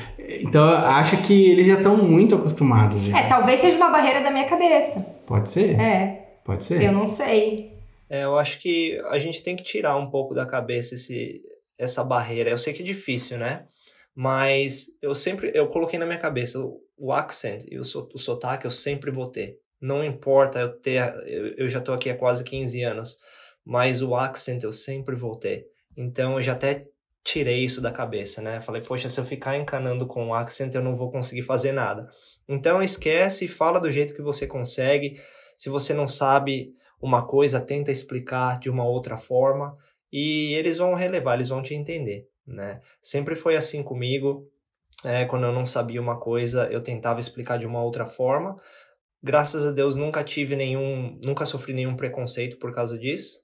Então acho que eles já estão muito acostumados. Já. É, talvez seja uma barreira da minha cabeça. Pode ser? É, Pode ser? eu não sei. É, eu acho que a gente tem que tirar um pouco da cabeça esse, essa barreira. Eu sei que é difícil, né? Mas eu sempre, eu coloquei na minha cabeça o, o accent e o, o sotaque eu sempre vou ter. Não importa eu ter, eu, eu já tô aqui há quase 15 anos, mas o accent eu sempre vou ter. Então eu já até tirei isso da cabeça, né? Falei, poxa, se eu ficar encanando com o accent eu não vou conseguir fazer nada. Então esquece e fala do jeito que você consegue. Se você não sabe uma coisa, tenta explicar de uma outra forma e eles vão relevar, eles vão te entender, né? Sempre foi assim comigo. É, quando eu não sabia uma coisa, eu tentava explicar de uma outra forma. Graças a Deus nunca tive nenhum, nunca sofri nenhum preconceito por causa disso.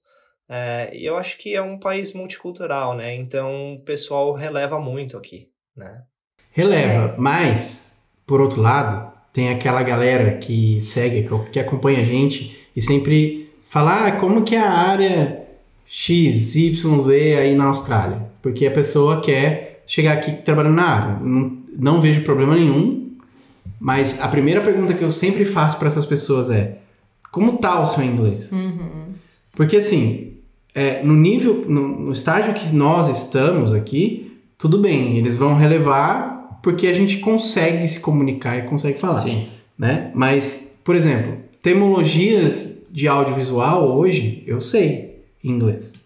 É, e eu acho que é um país multicultural, né? Então o pessoal releva muito aqui, né? Releva, mas, por outro lado, tem aquela galera que segue, que- que acompanha a gente e sempre fala, ah, como que é a área X, Y, Z aí na Austrália? Porque a pessoa quer chegar aqui trabalhando na área. Não, não vejo problema nenhum, mas a primeira pergunta que eu sempre faço para essas pessoas é, como tá o seu inglês? Porque assim, é, no nível, no, no estágio que nós estamos aqui, tudo bem, eles vão relevar porque a gente consegue se comunicar e consegue falar, Sim. né? Mas, por exemplo, termologias de audiovisual hoje eu sei inglês,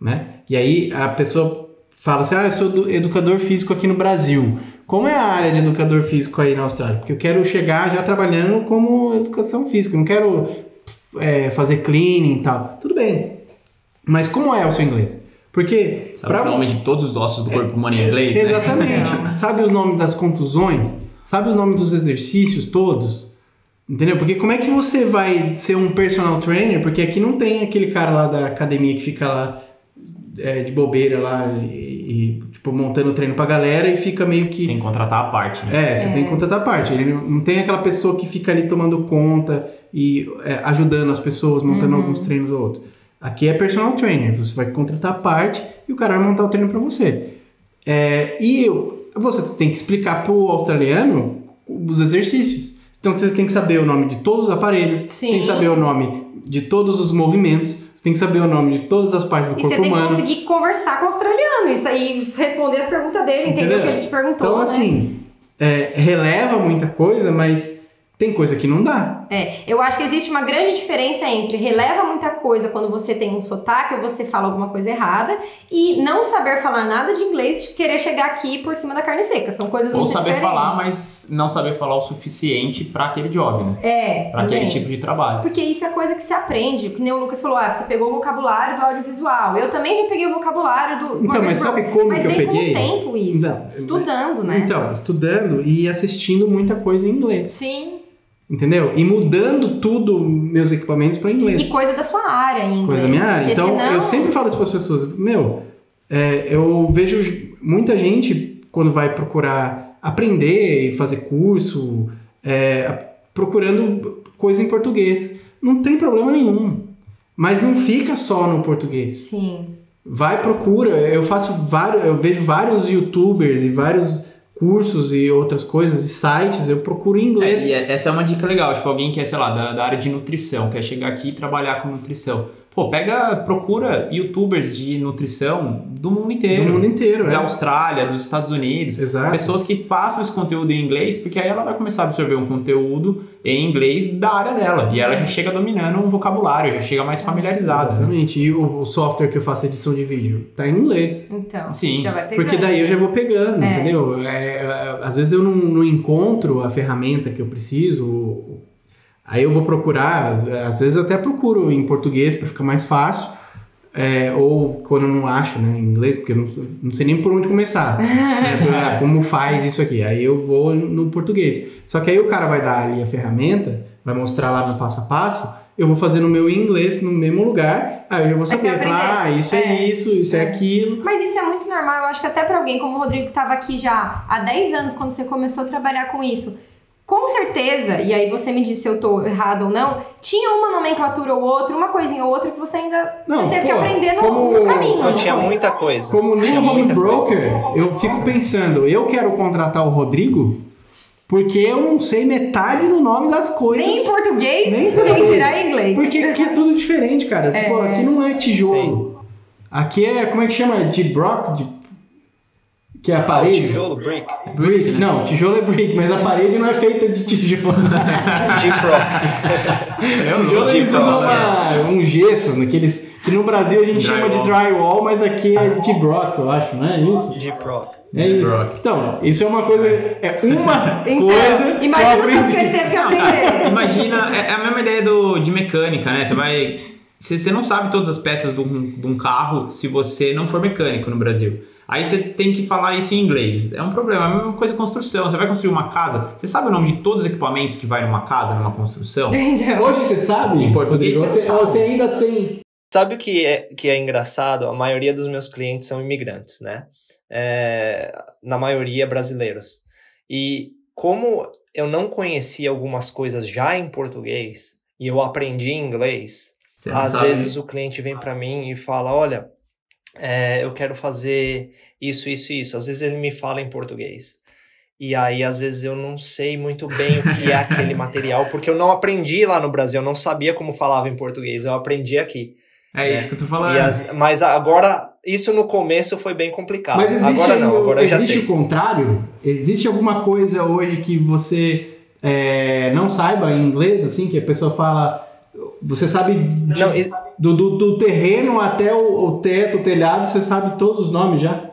né? E aí a pessoa fala assim, ah, eu sou do- educador físico aqui no Brasil. Como é a área de educador físico aí na Austrália? Porque eu quero chegar já trabalhando como educação física, não quero é, fazer cleaning e tal. Tudo bem. Mas como é o seu inglês? Porque Sabe pra- o nome de todos os ossos do corpo humano em inglês, né? Exatamente. Sabe o nome das contusões? Sabe o nome dos exercícios todos? Entendeu? Porque como é que você vai ser um personal trainer? Porque aqui não tem aquele cara lá da academia que fica lá é, de bobeira lá e, e, tipo, montando treino pra galera e fica meio que. Tem que contratar a parte, né? É, você tem que contratar a parte. Ele não, não tem aquela pessoa que fica ali tomando conta e é, ajudando as pessoas, montando alguns treinos ou outros. Aqui é personal trainer. Você vai contratar a parte e o cara vai montar o treino pra você. É, e eu- você tem que explicar pro australiano os exercícios. Então você tem que saber o nome de todos os aparelhos, você Sim. tem que saber o nome de todos os movimentos, você tem que saber o nome de todas as partes do E você corpo tem que humano. conseguir conversar com o australiano isso aí, responder as perguntas dele, entender Entendeu? o que ele te perguntou. Então, né? assim, é, releva muita coisa, mas tem coisa que não dá. É, eu acho que existe uma grande diferença entre releva muita coisa quando você tem um sotaque ou você fala alguma coisa errada e não saber falar nada de inglês e querer chegar aqui por cima da carne seca. São coisas Ou muito saber diferentes. falar, mas não saber falar o suficiente pra aquele job, né? É, Pra aquele tipo de trabalho. Porque isso é coisa que se aprende. Que nem o Lucas falou, ah, você pegou o vocabulário do audiovisual. Eu também já peguei o vocabulário do. Então, mas sabe como mas que eu vem peguei? com o tempo isso. Não, Estudando, né? Então, estudando e assistindo muita coisa em inglês. Sim. Entendeu? E mudando tudo, meus equipamentos para inglês. E coisa da sua área em inglês. coisa da minha área. Então, senão- eu sempre falo isso para as pessoas. Meu, é, eu vejo muita gente quando vai procurar aprender e fazer curso, é, procurando coisa em português. Não tem problema nenhum. Mas não fica só no português. Sim. Vai, procura. Eu faço vários, eu vejo vários youtubers e vários cursos e outras coisas e sites, eu procuro em É, inglês. e essa é uma dica legal, tipo, alguém que é, sei lá, da, da área de nutrição, quer chegar aqui e trabalhar com nutrição. Pô, pega, procura youtubers de nutrição do mundo inteiro. Do mundo inteiro, Da é. Austrália, dos Estados Unidos. Exato. Pessoas que passam esse conteúdo em inglês, porque aí ela vai começar a absorver um conteúdo em inglês da área dela. E ela já chega dominando um vocabulário, já chega mais familiarizada. Exatamente. E o, o software que eu faço edição de vídeo tá em inglês. Então, Sim, já vai pegando. Porque daí eu já vou pegando, É. entendeu? É, às vezes eu não, não encontro a ferramenta que eu preciso, aí eu vou procurar, às vezes eu até procuro em português para ficar mais fácil, é, ou quando eu não acho, né, em inglês, porque eu não, não sei nem por onde começar, né, ah, como faz isso aqui, aí eu vou no português. Só que aí o cara vai dar ali a ferramenta, vai mostrar lá no passo a passo, eu vou fazer no meu inglês no mesmo lugar, aí eu já vou saber, falar, ah, isso é, É. isso, isso é, aquilo. Mas isso é muito normal, eu acho que até pra alguém como o Rodrigo que tava aqui já há 10 anos, quando você começou a trabalhar com isso, com certeza, e aí você me diz se eu tô errado ou não, tinha uma nomenclatura ou outra, uma coisinha ou outra que você ainda Não, você teve que pô, aprender no, como- no caminho. Não tinha muita coisa. Como nem home broker, eu fico pensando, eu quero contratar o Rodrigo porque eu não sei metade do nome das coisas. Nem em português, Nem tirar em inglês. Porque aqui é tudo diferente, cara. Tipo, aqui não é tijolo. Aqui é, como é que chama? De brock? De... Que é a Ah, parede? tijolo, brick. Brick. Não, tijolo é brick, mas a parede não é feita de tijolo. Rock. tijolo eles usam brock, uma- um gesso, naqueles, que no Brasil a gente chama de drywall, mas aqui é de brock, eu acho, não é isso? Rock. É isso. Brock. Então, isso é uma coisa. É uma Então, coisa. imagina o que ele teve que aprender. Imagina, é é a mesma ideia do, de mecânica, né? Você vai. Você, você não sabe todas as peças de um, de um carro se você não for mecânico no Brasil. Aí você tem que falar isso em inglês. É um problema. É a mesma coisa construção. Você vai construir uma casa. Você sabe o nome de todos os equipamentos que vai numa casa, numa construção? Hoje você sabe? Em português você sabe. você ainda tem. Sabe o que é, que é engraçado? A maioria dos meus clientes são imigrantes, né? É, na maioria brasileiros. E como eu não conhecia algumas coisas já em português e eu aprendi inglês, às sabe. vezes o cliente vem para mim e fala: Olha, é, eu quero fazer isso, isso, isso. Às vezes ele me fala em português. E aí, às vezes, eu não sei muito bem o que é aquele material, porque eu não aprendi lá no Brasil, eu não sabia como falava em português, eu aprendi aqui. É isso que eu tô falando. As- mas agora, isso no começo foi bem complicado. Mas existe, agora não, o- agora eu já existe sei. o contrário? Existe alguma coisa hoje que você é, não saiba em inglês, assim, que a pessoa fala. Você sabe de- Não, e- do, do, do terreno até o, o teto, o telhado, você sabe todos os nomes já?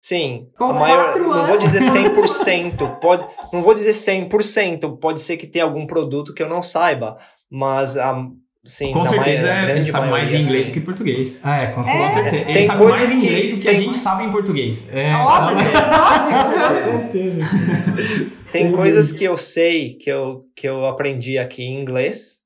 Sim, Com a maior, quatro não vou dizer 100%, pode, não vou dizer 100%, pode ser que tenha algum produto que eu não saiba, mas a, sim, Com certeza maioria- é, ele sabe mais maioria, inglês sim. do que português. Ah, é, com certeza. certeza. Ele Tem sabe mais que- inglês do que tem- a gente sabe em português. É, óbvio, óbvio. Tem coisas que eu sei, que eu, que eu aprendi aqui em inglês,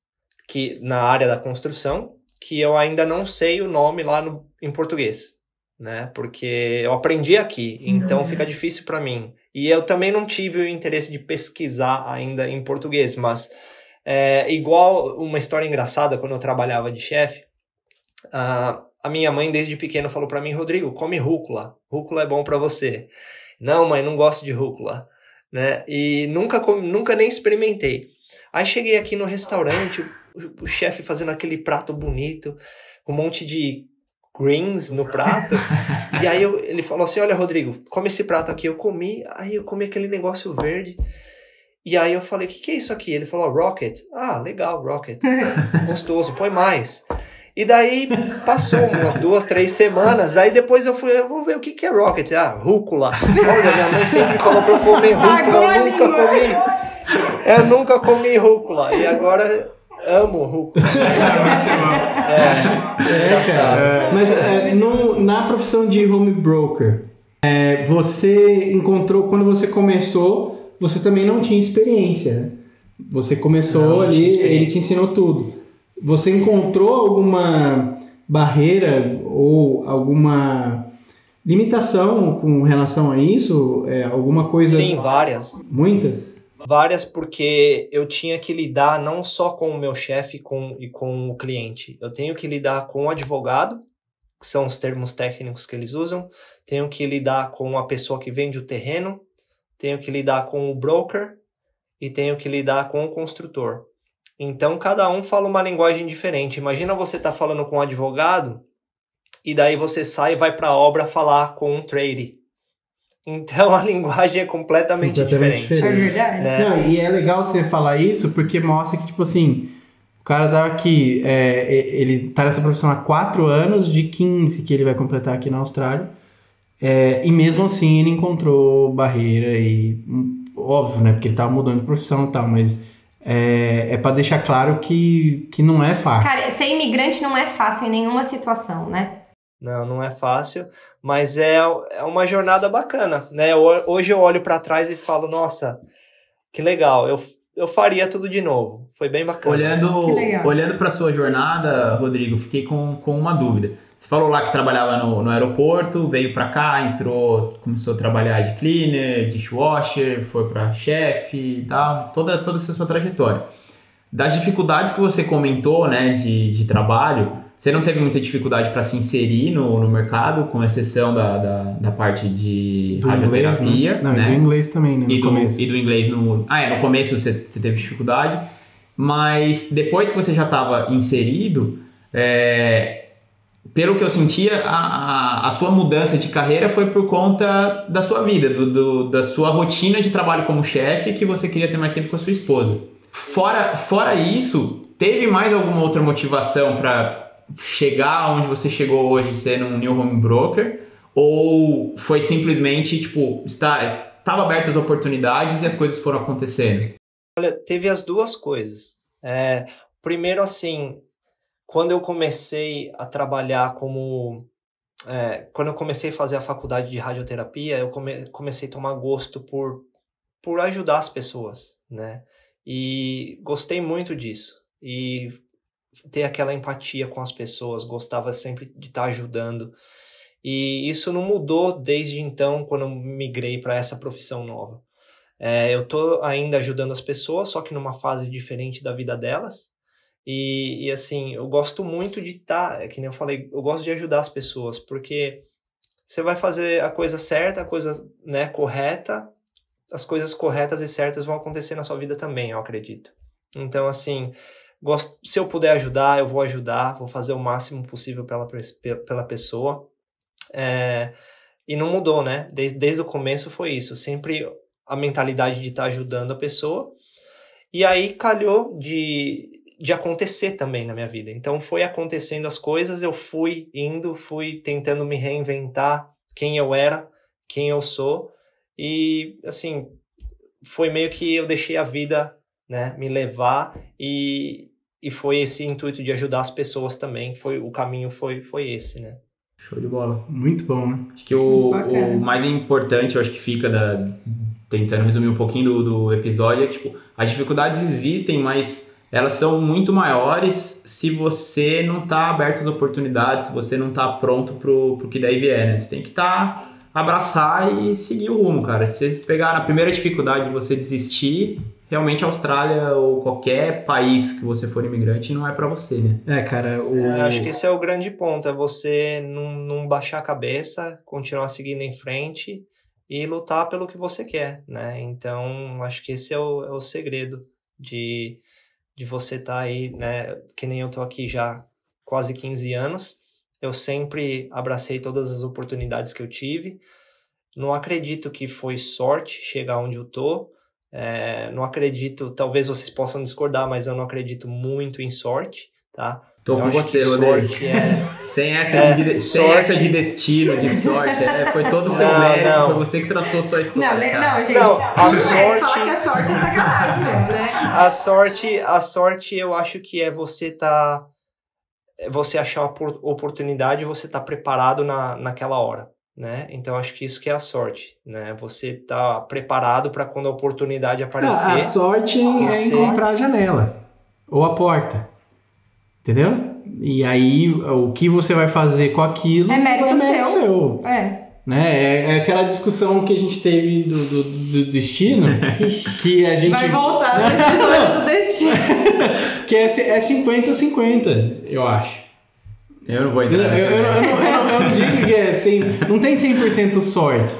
que na área da construção, que eu ainda não sei o nome lá no, em português, né? Porque eu aprendi aqui, então fica difícil para mim. E eu também não tive o interesse de pesquisar ainda em português, mas é, igual uma história engraçada quando eu trabalhava de chefe, ah, a minha mãe desde pequeno falou para mim, Rodrigo, come rúcula, rúcula é bom para você. Não, mãe, não gosto de rúcula né? E nunca, nunca nem experimentei. Aí cheguei aqui no restaurante, o, chefe fazendo aquele prato bonito, com um monte de greens no prato. e aí eu- ele falou assim: Olha, Rodrigo, come esse prato aqui. Eu comi, aí eu comi aquele negócio verde. E aí eu falei: O que, que é isso aqui? Ele falou: Rocket. Ah, legal, Rocket. Gostoso, põe mais. E daí passou umas duas, três semanas. Daí depois eu fui, eu vou ver o que, que é Rocket. Ah, rúcula. Olha, minha mãe sempre falou pra eu comer rúcula. Eu nunca comi. Eu nunca comi rúcula. E agora amo rúcula. É, engraçado. Mas é, no- na profissão de home broker, é, você encontrou, quando você começou, você também não tinha experiência, né? Você começou Não, ali, ele te ensinou tudo. Você encontrou alguma barreira ou alguma limitação com relação a isso? É, alguma coisa? Sim, várias. Muitas? Várias porque eu tinha que lidar não só com o meu chefe com, e com o cliente. Eu tenho que lidar com o advogado, que são os termos técnicos que eles usam. Tenho que lidar com a pessoa que vende o terreno. Tenho que lidar com o broker. E tenho que lidar com o construtor. Então cada um fala uma linguagem diferente. Imagina você tá falando com um advogado e daí você sai e vai para a obra falar com um trade. Então a linguagem é completamente, Completamente diferente. É verdade. Né? Não, e é legal você falar isso porque mostra que, tipo assim, o cara tá aqui, é, ele tá nessa profissão há 4 anos, de 15 que ele vai completar aqui na Austrália. É, e mesmo assim ele encontrou barreira e. Óbvio, né? Porque ele tava mudando de profissão e tal, mas é, é para deixar claro que, que não é fácil. Cara, ser imigrante não é fácil em nenhuma situação, né? Não, não é fácil, mas é, é uma jornada bacana, né? Ho- Hoje eu olho para trás e falo, nossa, que legal, eu, eu faria tudo de novo. Foi bem bacana. Olhando, olhando para sua jornada, Rodrigo, fiquei com, com uma dúvida. Você falou lá que trabalhava no, no aeroporto, veio para cá, entrou, começou a trabalhar de cleaner, dishwasher, foi para chefe e tal, toda, toda essa sua trajetória. Das dificuldades que você comentou, né, de, de trabalho, você não teve muita dificuldade para se inserir no, no mercado, com exceção da, da, da parte de Do inglês, radioterapia, né? Não, né? e do inglês também, né? No e do, começo. e do inglês no. Ah, é, no começo você, você teve dificuldade, mas depois que você já estava inserido, é, pelo que eu sentia, a, a, a sua mudança de carreira foi por conta da sua vida, do, do- da sua rotina de trabalho como chefe, que você queria ter mais tempo com a sua esposa. Fora, fora isso, teve mais alguma outra motivação para chegar onde você chegou hoje, sendo um new home broker? Ou foi simplesmente, tipo, está, estava abertas as oportunidades e as coisas foram acontecendo? Olha, teve as duas coisas. É, primeiro, assim, quando eu comecei a trabalhar como. é, quando eu comecei a fazer a faculdade de radioterapia, eu come- comecei a tomar gosto por, por ajudar as pessoas, né? E gostei muito disso. E ter aquela empatia com as pessoas, gostava sempre de estar ajudando. E isso não mudou desde então, quando migrei para essa profissão nova. É, eu tô ainda ajudando as pessoas, só que numa fase diferente da vida delas. E, e assim, eu gosto muito de estar, é que nem eu falei, eu gosto de ajudar as pessoas, porque você vai fazer a coisa certa, a coisa né, correta, as coisas corretas e certas vão acontecer na sua vida também, eu acredito. Então, assim, se eu puder ajudar, eu vou ajudar, vou fazer o máximo possível pela, pe- pela pessoa. É, e não mudou, né? Desde, desde o começo foi isso. Sempre a mentalidade de estar ajudando a pessoa. E aí calhou de, de acontecer também na minha vida. Então foi acontecendo as coisas, eu fui indo, fui tentando me reinventar quem eu era, quem eu sou. E assim, foi meio que eu deixei a vida né, me levar e, e foi esse intuito de ajudar as pessoas também. Foi o caminho foi, foi esse, né? Show de bola. Muito bom, né? Acho que o, o mais importante, eu acho que fica da. Tentando resumir um pouquinho do, do episódio, é que tipo, as dificuldades existem, mas elas são muito maiores se você não tá aberto às oportunidades, se você não tá pronto pro, pro que daí vier, né? Você tem que estar abraçar e seguir o rumo, cara. Se você pegar na primeira dificuldade de você desistir, realmente a Austrália ou qualquer país que você for imigrante não é pra você, né? É, cara, o. Eu acho que esse é o grande ponto, é você não, não baixar a cabeça, continuar seguindo em frente e lutar pelo que você quer, né? Então, acho que esse é o, é o segredo de, de você estar aí, né? Que nem eu tô aqui já quase 15 anos, eu sempre abracei todas as oportunidades que eu tive, não acredito que foi sorte chegar onde eu tô, é, não acredito, talvez vocês possam discordar, mas eu não acredito muito em sorte, tá? Tô eu com você, Rodrigo. sorte é... Sem essa, É, de, sem sorte. essa de destino, de sorte. é, foi todo o seu Não, mérito, não. foi você que traçou sua história. Não, cara. não, gente. Não, a é, sorte- Falar que a sorte é sacanagem mesmo, né? A sorte, a sorte eu acho que é você tá você achar por- oportunidade e você tá preparado na, naquela hora, né? Então acho que isso que é a sorte, né? Você tá preparado para quando a oportunidade aparecer. Ah, a sorte é encontrar a janela ou a porta. Entendeu? E aí, o que você vai fazer com aquilo É mérito seu. seu. É. Né? É, é aquela discussão que a gente teve do, do, do destino, que a gente. Vai voltar no episódio Que é, é 50-50, eu acho. Eu não vou entrar eu, eu, eu não, eu não- eu não digo que é 100, não tem 100% sorte,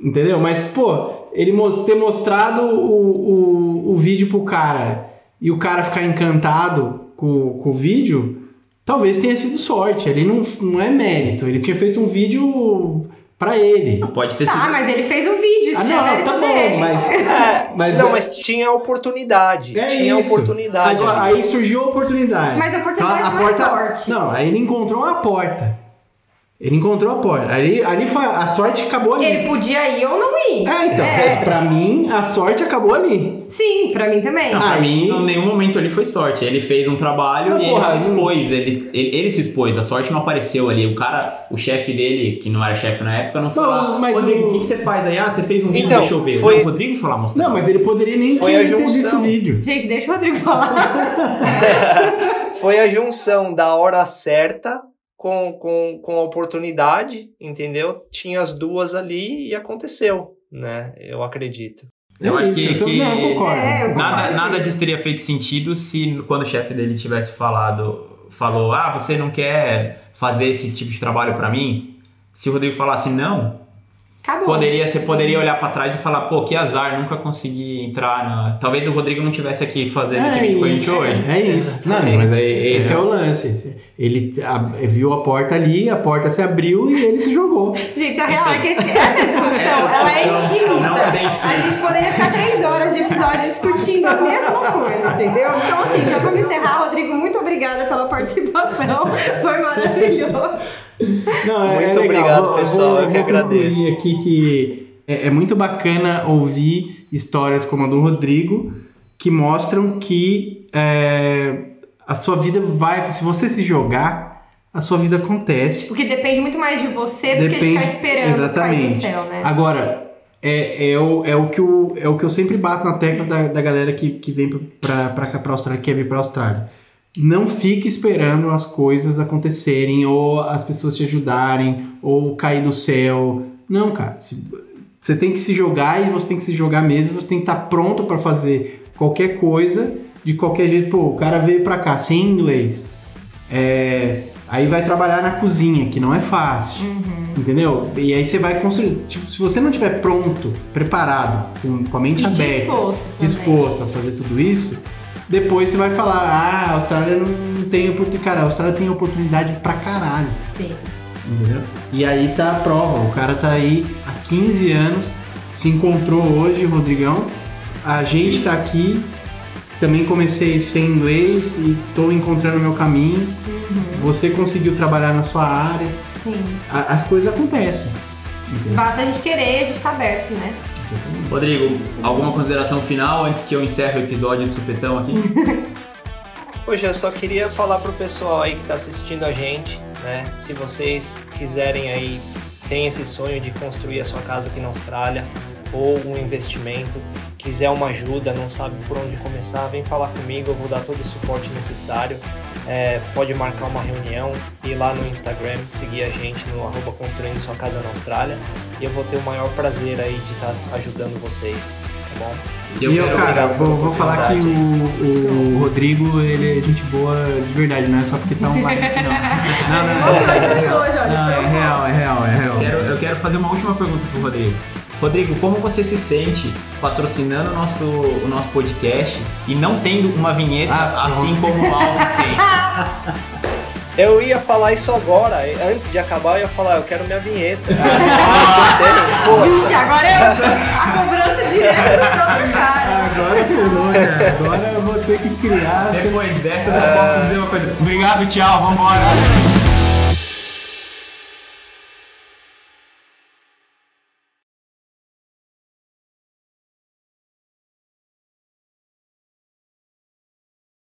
entendeu? Mas, pô, ele ter mostrado o, o, o vídeo pro cara e o cara ficar encantado com, com o vídeo, talvez tenha sido sorte. Ele não, não é mérito. Ele tinha feito um vídeo pra ele. Pode ter Tá, sido. mas ele fez o vídeo, isso Ah, é não, mérito tá dele. bom, mas. É, Mas não, é- mas tinha oportunidade. É tinha isso. oportunidade. Agora, aí surgiu a oportunidade. Mas a oportunidade Então, não é sorte. Não, aí ele encontrou uma porta. Ele encontrou a porta. Ali, ali foi. A sorte acabou ali. Ele podia ir ou não ir. É, então. É. Pra mim, a sorte acabou ali. Sim, pra mim também. Não, pra Aí- mim, em nenhum momento ali foi sorte. Ele fez um trabalho Não, e porra, ele se expôs. Ele, ele, ele se expôs. A sorte não apareceu ali. O cara, o chefe dele, que não era chefe na época, não falou: Não, mas Rodrigo, o- que, que você faz aí? Ah, você fez um vídeo, Então, deixa eu ver. foi- Não, o Rodrigo foi lá mostrar. Não, mas ele poderia nem Foi a ter, visto junção. o vídeo. Gente, deixa o Rodrigo falar. Foi a junção da hora certa com, com, com a oportunidade, entendeu? Tinha as duas ali e aconteceu, né? Eu acredito. Eu É acho isso, que- então, que- Não, eu concordo. É, eu Nada, concordo. nada disso teria feito sentido se quando o chefe dele tivesse falado, falou, ah, você não quer fazer esse tipo de trabalho pra mim? Se o Rodrigo falasse não, Acabou. poderia, você poderia olhar pra trás e falar, pô, que azar, nunca consegui entrar na... Talvez o Rodrigo não tivesse aqui fazendo esse vídeo com a gente hoje. É isso. Não, mas é- esse é o lance. Ele a- viu a porta ali, a porta se abriu e ele se jogou. Gente, a real é que esse- essa discussão, Essa ela é infinita. fim. A gente poderia ficar três horas de episódio discutindo a mesma coisa, entendeu? Então, assim, já vamos encerrar. Rodrigo, muito obrigada pela participação. Foi maravilhoso. Não, é Muito legal. obrigado, Vou- pessoal, vou- eu que vou agradeço. aqui que é, é muito bacana ouvir histórias como a do Rodrigo que mostram que é, a sua vida vai. Se você se jogar, a sua vida acontece. Porque depende muito mais de você do que de Depende- ficar esperando cair do exatamente. céu, né? Agora, é, é, o, é, o que o, é o que eu sempre bato na tecla da, da galera que, que vem pra, pra cá, pra Austrália, que quer vir pra Austrália. Não fique esperando as coisas acontecerem, ou as pessoas te ajudarem, ou cair do céu. Não, cara. Você tem que se jogar e você tem que se jogar mesmo. Você tem que estar pronto pra fazer qualquer coisa, de qualquer jeito. Pô, o cara veio pra cá sem inglês. É, aí vai trabalhar na cozinha, que não é fácil. Entendeu? E aí você vai construir. Tipo, se você não estiver pronto, preparado, com, com a mente E aberta, disposto disposto a fazer tudo isso, depois você vai falar: ah, a Austrália não tem oportunidade. Cara, a Austrália tem oportunidade pra caralho. Sim. Entendeu? E aí tá a prova. O cara tá aí há 15 anos, se encontrou hoje, Rodrigão. A gente tá aqui. Também comecei sem inglês e tô encontrando meu caminho. Você conseguiu trabalhar na sua área. Sim. A- as coisas acontecem. Entendeu? Basta a gente querer, a gente tá aberto, né? Rodrigo, alguma consideração final antes que eu encerre o episódio de supetão aqui? Hoje eu só queria falar pro pessoal aí que tá assistindo a gente, né? Se vocês quiserem aí, tem esse sonho de construir a sua casa aqui na Austrália ou um investimento, quiser uma ajuda, não sabe por onde começar, vem falar comigo, eu vou dar todo o suporte necessário. É, pode marcar uma reunião, ir lá no Instagram, seguir a gente no arroba construindo sua casa na Austrália e eu vou ter o maior prazer aí de estar ajudando vocês, tá bom? Eu e eu, quero- cara, vou, vou falar que o, o Rodrigo, ele é gente boa de verdade, não é só porque tá online não. Não, não, não, é real, é real, é real. Eu quero, eu quero fazer uma última pergunta pro Rodrigo. Rodrigo, como você se sente patrocinando o nosso, o nosso podcast e não tendo uma vinheta Ah, assim como o Alvo tem? Eu ia falar isso agora, antes de acabar eu ia falar, eu quero minha vinheta. Vixe, agora é a cobrança direta do próprio cara. Agora furou, cara. Agora eu vou ter que criar. Depois dessa, eu só posso dizer uma coisa. Obrigado, tchau, vambora.